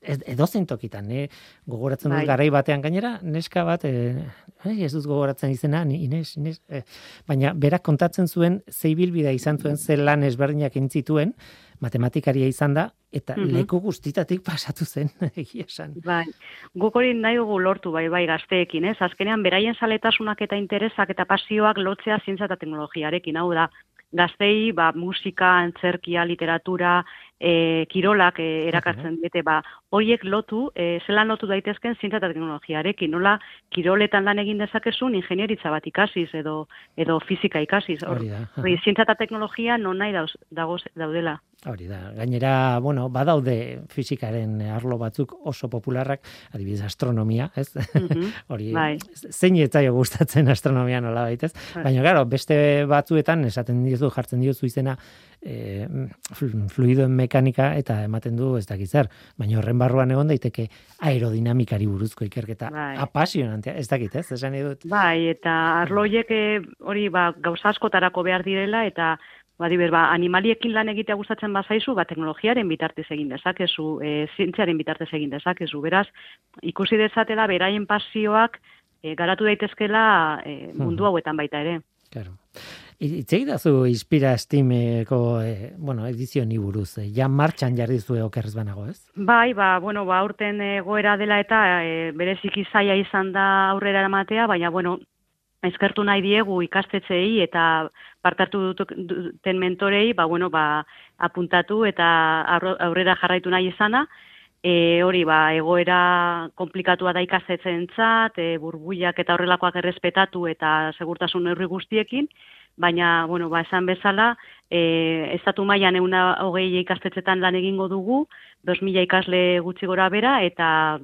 S1: ez, edozein tokitan, eh? gogoratzen dut bai. garai batean gainera, neska bat, eh, ez dut gogoratzen izena, Ines, Ines, eh, baina berak kontatzen zuen zeibilbida izan zuen ze lan ezberdinak entzituen, matematikaria izan da, eta mm leku guztitatik pasatu zen, egia esan.
S7: Bai, guk hori nahi dugu lortu, bai, bai, gazteekin, ez? Azkenean, beraien saletasunak eta interesak eta pasioak lotzea zientza eta teknologiarekin, hau da, gaztei, ba, musika, antzerkia, literatura, e, kirolak e, erakartzen diete, ba, horiek lotu, e, zelan lotu daitezken zientza eta teknologiarekin, nola kiroletan lan egin dezakezun ingenieritza bat ikasiz edo edo fizika ikasiz. Hori da. zientza eta teknologia non nahi dauz, dagoz, daudela.
S1: Hori da. Gainera, bueno, badaude fizikaren arlo batzuk oso popularrak, adibidez astronomia, ez? Mhm. Hori, bai. zein etzaio gustatzen astronomia nola baitez? Bai. Baina, claro, beste batzuetan esaten diozu jartzen diozu izena e, fluidoen mekanika eta ematen du ez dakit zer, baina horren barruan egon daiteke aerodinamikari buruzko ikerketa bai. apasionantea, ez dakit, ez? Esan dut.
S7: Bai, eta arloiek eh, hori ba gauza askotarako behar direla eta Ba, diber, ba, animaliekin lan egitea gustatzen bazaizu, ba, teknologiaren bitartez egin dezakezu, e, zientziaren bitartez egin dezakezu. Beraz, ikusi dezatela, beraien pasioak e, garatu daitezkela e, mundu hauetan baita ere.
S1: Claro. Itzei da zu inspira estimeko, eh, bueno, edizio ni buruz, eh, ja martxan jarri zu okerrez banago, ez?
S7: Bai, ba, bueno, ba, urten egoera dela eta e, bereziki zaila izan da aurrera eramatea, baina, bueno, eskertu nahi diegu ikastetxeei eta partartu duten mentorei, ba, bueno, ba, apuntatu eta aurrera jarraitu nahi izana, e, hori ba, egoera komplikatua da ikastetzen txat, e, burbuiak eta horrelakoak errespetatu eta segurtasun neurri guztiekin, baina, bueno, ba, esan bezala, e, estatu mailan euna hogei ikastetzetan lan egingo dugu, 2000 ikasle gutxi gora bera, eta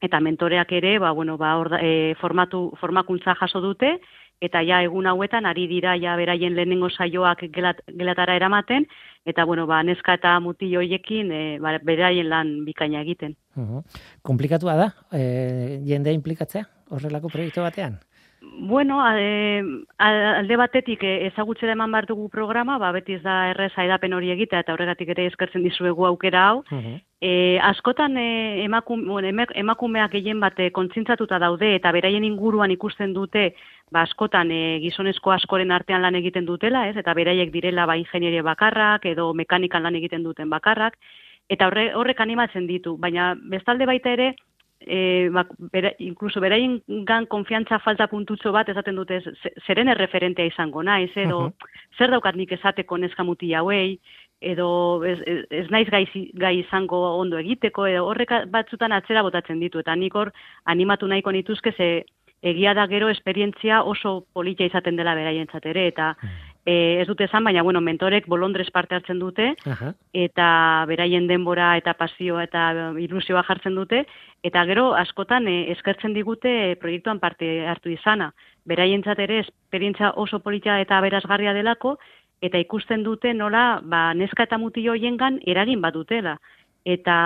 S7: eta mentoreak ere, ba, bueno, ba, orda, e, formatu, formakuntza jaso dute, eta ja egun hauetan ari dira ja beraien lehenengo saioak gelat, gelatara eramaten eta bueno ba neska eta muti hoiekin e, ba, beraien lan bikaina egiten.
S1: Uh Komplikatua da e, jendea inplikatzea horrelako proiektu batean.
S7: Bueno, e, alde batetik e, ezagutzera eman bar dugu programa, ba beti ez da erresa edapen hori egitea eta horregatik ere eskertzen dizuegu aukera hau. E, askotan e, emakum, bueno, emakumeak gehien bate kontzintzatuta daude eta beraien inguruan ikusten dute ba, askotan e, gizonezko askoren artean lan egiten dutela, ez? eta beraiek direla ba, ingenieria bakarrak edo mekanikan lan egiten duten bakarrak, eta horre, horrek animatzen ditu, baina bestalde baita ere, e, ba, bera, inkluso beraien gan konfiantza falta puntutxo bat esaten dute zeren erreferentea izango naiz, edo zer daukat nik esateko neska muti hauei, edo ez, ez, naiz gai, gai izango ondo egiteko, edo horrek batzutan atzera botatzen ditu, eta nik hor animatu nahiko nituzke ze egia da gero esperientzia oso politia izaten dela beraientzat ere eta e, ez dute esan baina bueno mentorek bolondres parte hartzen dute eta beraien denbora eta pasioa eta ilusioa jartzen dute eta gero askotan e, eskertzen digute proiektuan parte hartu izana. Beraientzat ere esperientzia oso politia eta berazgarria delako eta ikusten dute nola ba, neska eta mutillo hoiengan eragin bat dutela eta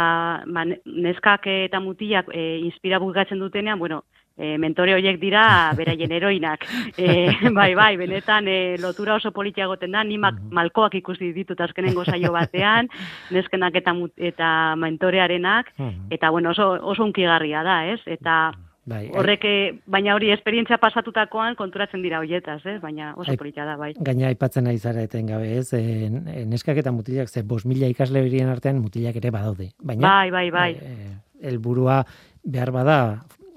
S7: ba, neskak eta mutilak e, inspira dutenean, bueno, e, mentore horiek dira beraien heroinak. E, bai, bai, benetan e, lotura oso politia goten da, ni malkoak ikusi ditut azkenengo saio batean, neskenak eta, eta mentorearenak, eta bueno, oso, oso unkigarria da, ez? Eta Bai, Horrek, baina hori esperientzia pasatutakoan konturatzen dira hoietaz, eh? baina oso politia da, bai.
S1: Gaina aipatzen nahi zara eten gabe, ez? E, neskak eta mutilak, ze bos mila ikasle horien artean mutilak ere badaude. Baina,
S7: bai, bai, bai.
S1: E, elburua behar bada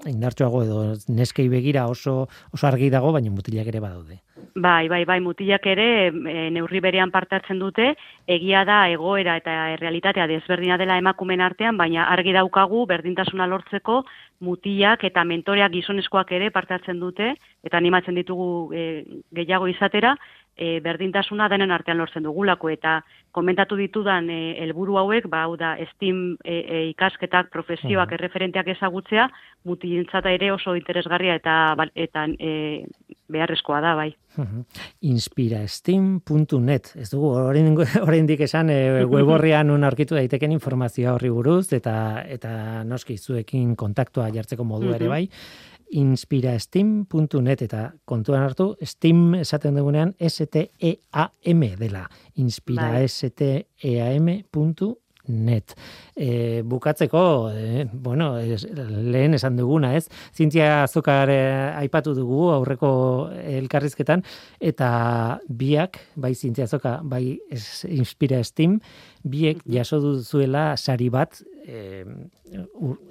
S1: indartsuago edo neskei begira oso oso argi dago, baina mutilak ere badaude.
S7: Bai, bai, bai, mutilak ere e, neurri berean parte hartzen dute, egia da egoera eta realitatea desberdina dela emakumen artean, baina argi daukagu berdintasuna lortzeko mutilak eta mentoreak gizoneskoak ere parte hartzen dute, eta animatzen ditugu e, gehiago izatera, e, berdintasuna denen artean lortzen dugulako eta komentatu ditudan e, helburu hauek, ba hau da STEAM e, e, ikasketak, profesioak, erreferenteak ezagutzea, mutilentzata ere oso interesgarria eta eta e, beharrezkoa da bai.
S1: Inspirasteam.net. Ez dugu oraindik esan e, web horrian un aurkitu daiteken informazioa horri buruz eta eta noski zuekin kontaktua jartzeko modu ere bai inspirasteam.net eta kontuan hartu, Steam esaten dugunean S-T-E-A-M dela. Inspira S-T-E-A-M.net. E, bukatzeko, e, bueno, lehen esan duguna, ez? Zintzia azukar e, aipatu dugu aurreko elkarrizketan, eta biak, bai zintzia azoka, bai es, Inspira Steam, biek jaso duzuela sari bat eh,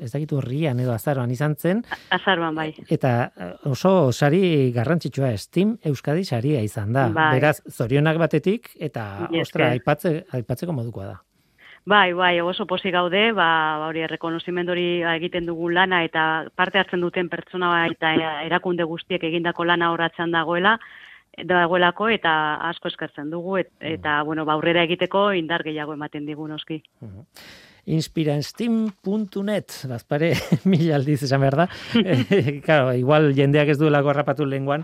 S1: ez dakit urrian edo azaroan izan zen.
S7: Azaroan, bai.
S1: Eta eh, oso sari garrantzitsua Steam Euskadi saria izan da. Bai. Beraz, zorionak batetik, eta ostra, aipatze, aipatzeko modukoa da.
S7: Bai, bai, oso posi gaude, ba, hori errekonozimendu hori egiten dugun lana eta parte hartzen duten pertsona eta erakunde guztiek egindako lana horatzen dagoela, dagoelako eta asko eskertzen dugu et, eta bueno, ba aurrera egiteko indar gehiago ematen digu noski.
S1: Inspiranstim.net, bazpare mil aldiz esan behar da. Eh, claro, igual jendeak ez duelako rapatu lenguan.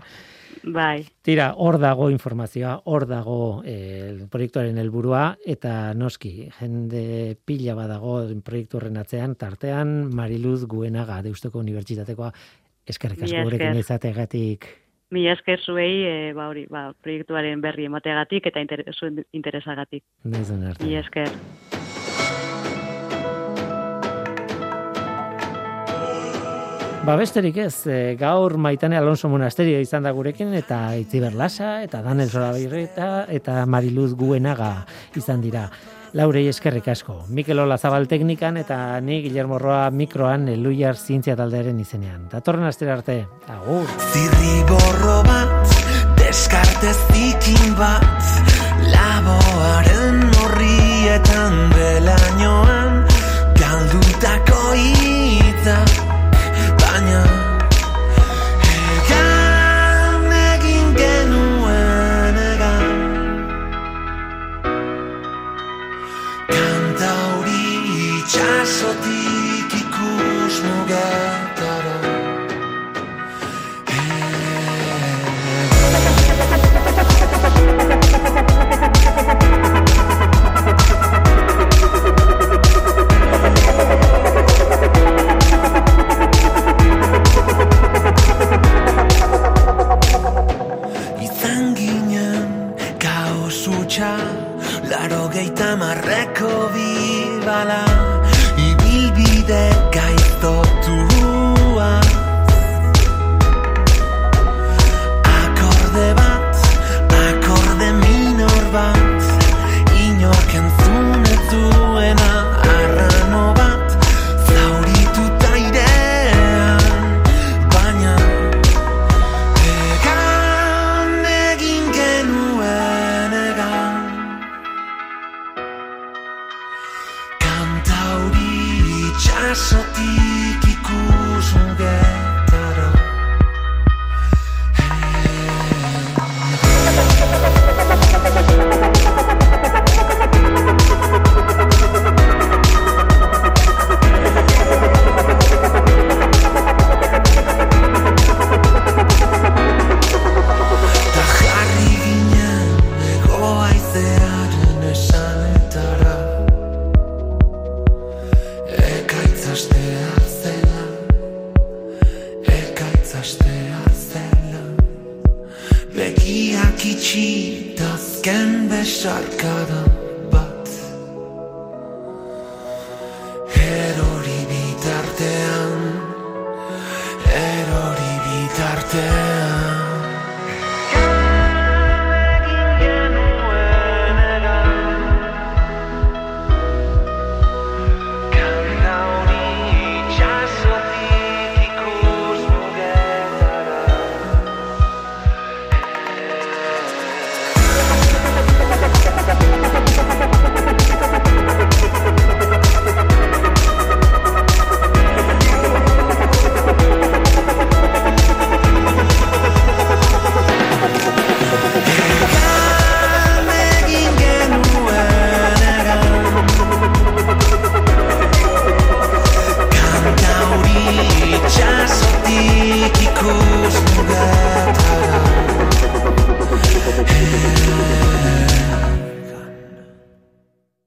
S7: Bai.
S1: Tira, hor dago informazioa, hor dago eh, proiektuaren helburua eta noski, jende pila badago proiektu horren atzean, tartean Mariluz Guenaga, Deusteko Unibertsitatekoa, eskerrik asko gurekin izategatik.
S7: Mila esker zuei, e, ba, hori, ba, proiektuaren berri emateagatik eta interes, interesagatik. Mila esker.
S1: Ba besterik ez, e, gaur Maitane Alonso Monasterio izan da gurekin eta Itziber Lasa eta Daniel Zorabirreta eta Mariluz Guenaga izan dira. Laurei eskerrik asko. Mikel Ola Zabal teknikan eta ni Guillermo Roa mikroan Eluiar zientzia taldearen izenean. Datorren astera arte. Agur.
S8: Zirriborro bat, deskarte zikin bat, laboaren horrietan belainoan, galdutako hitza, baina chiama Recco Viva la So ti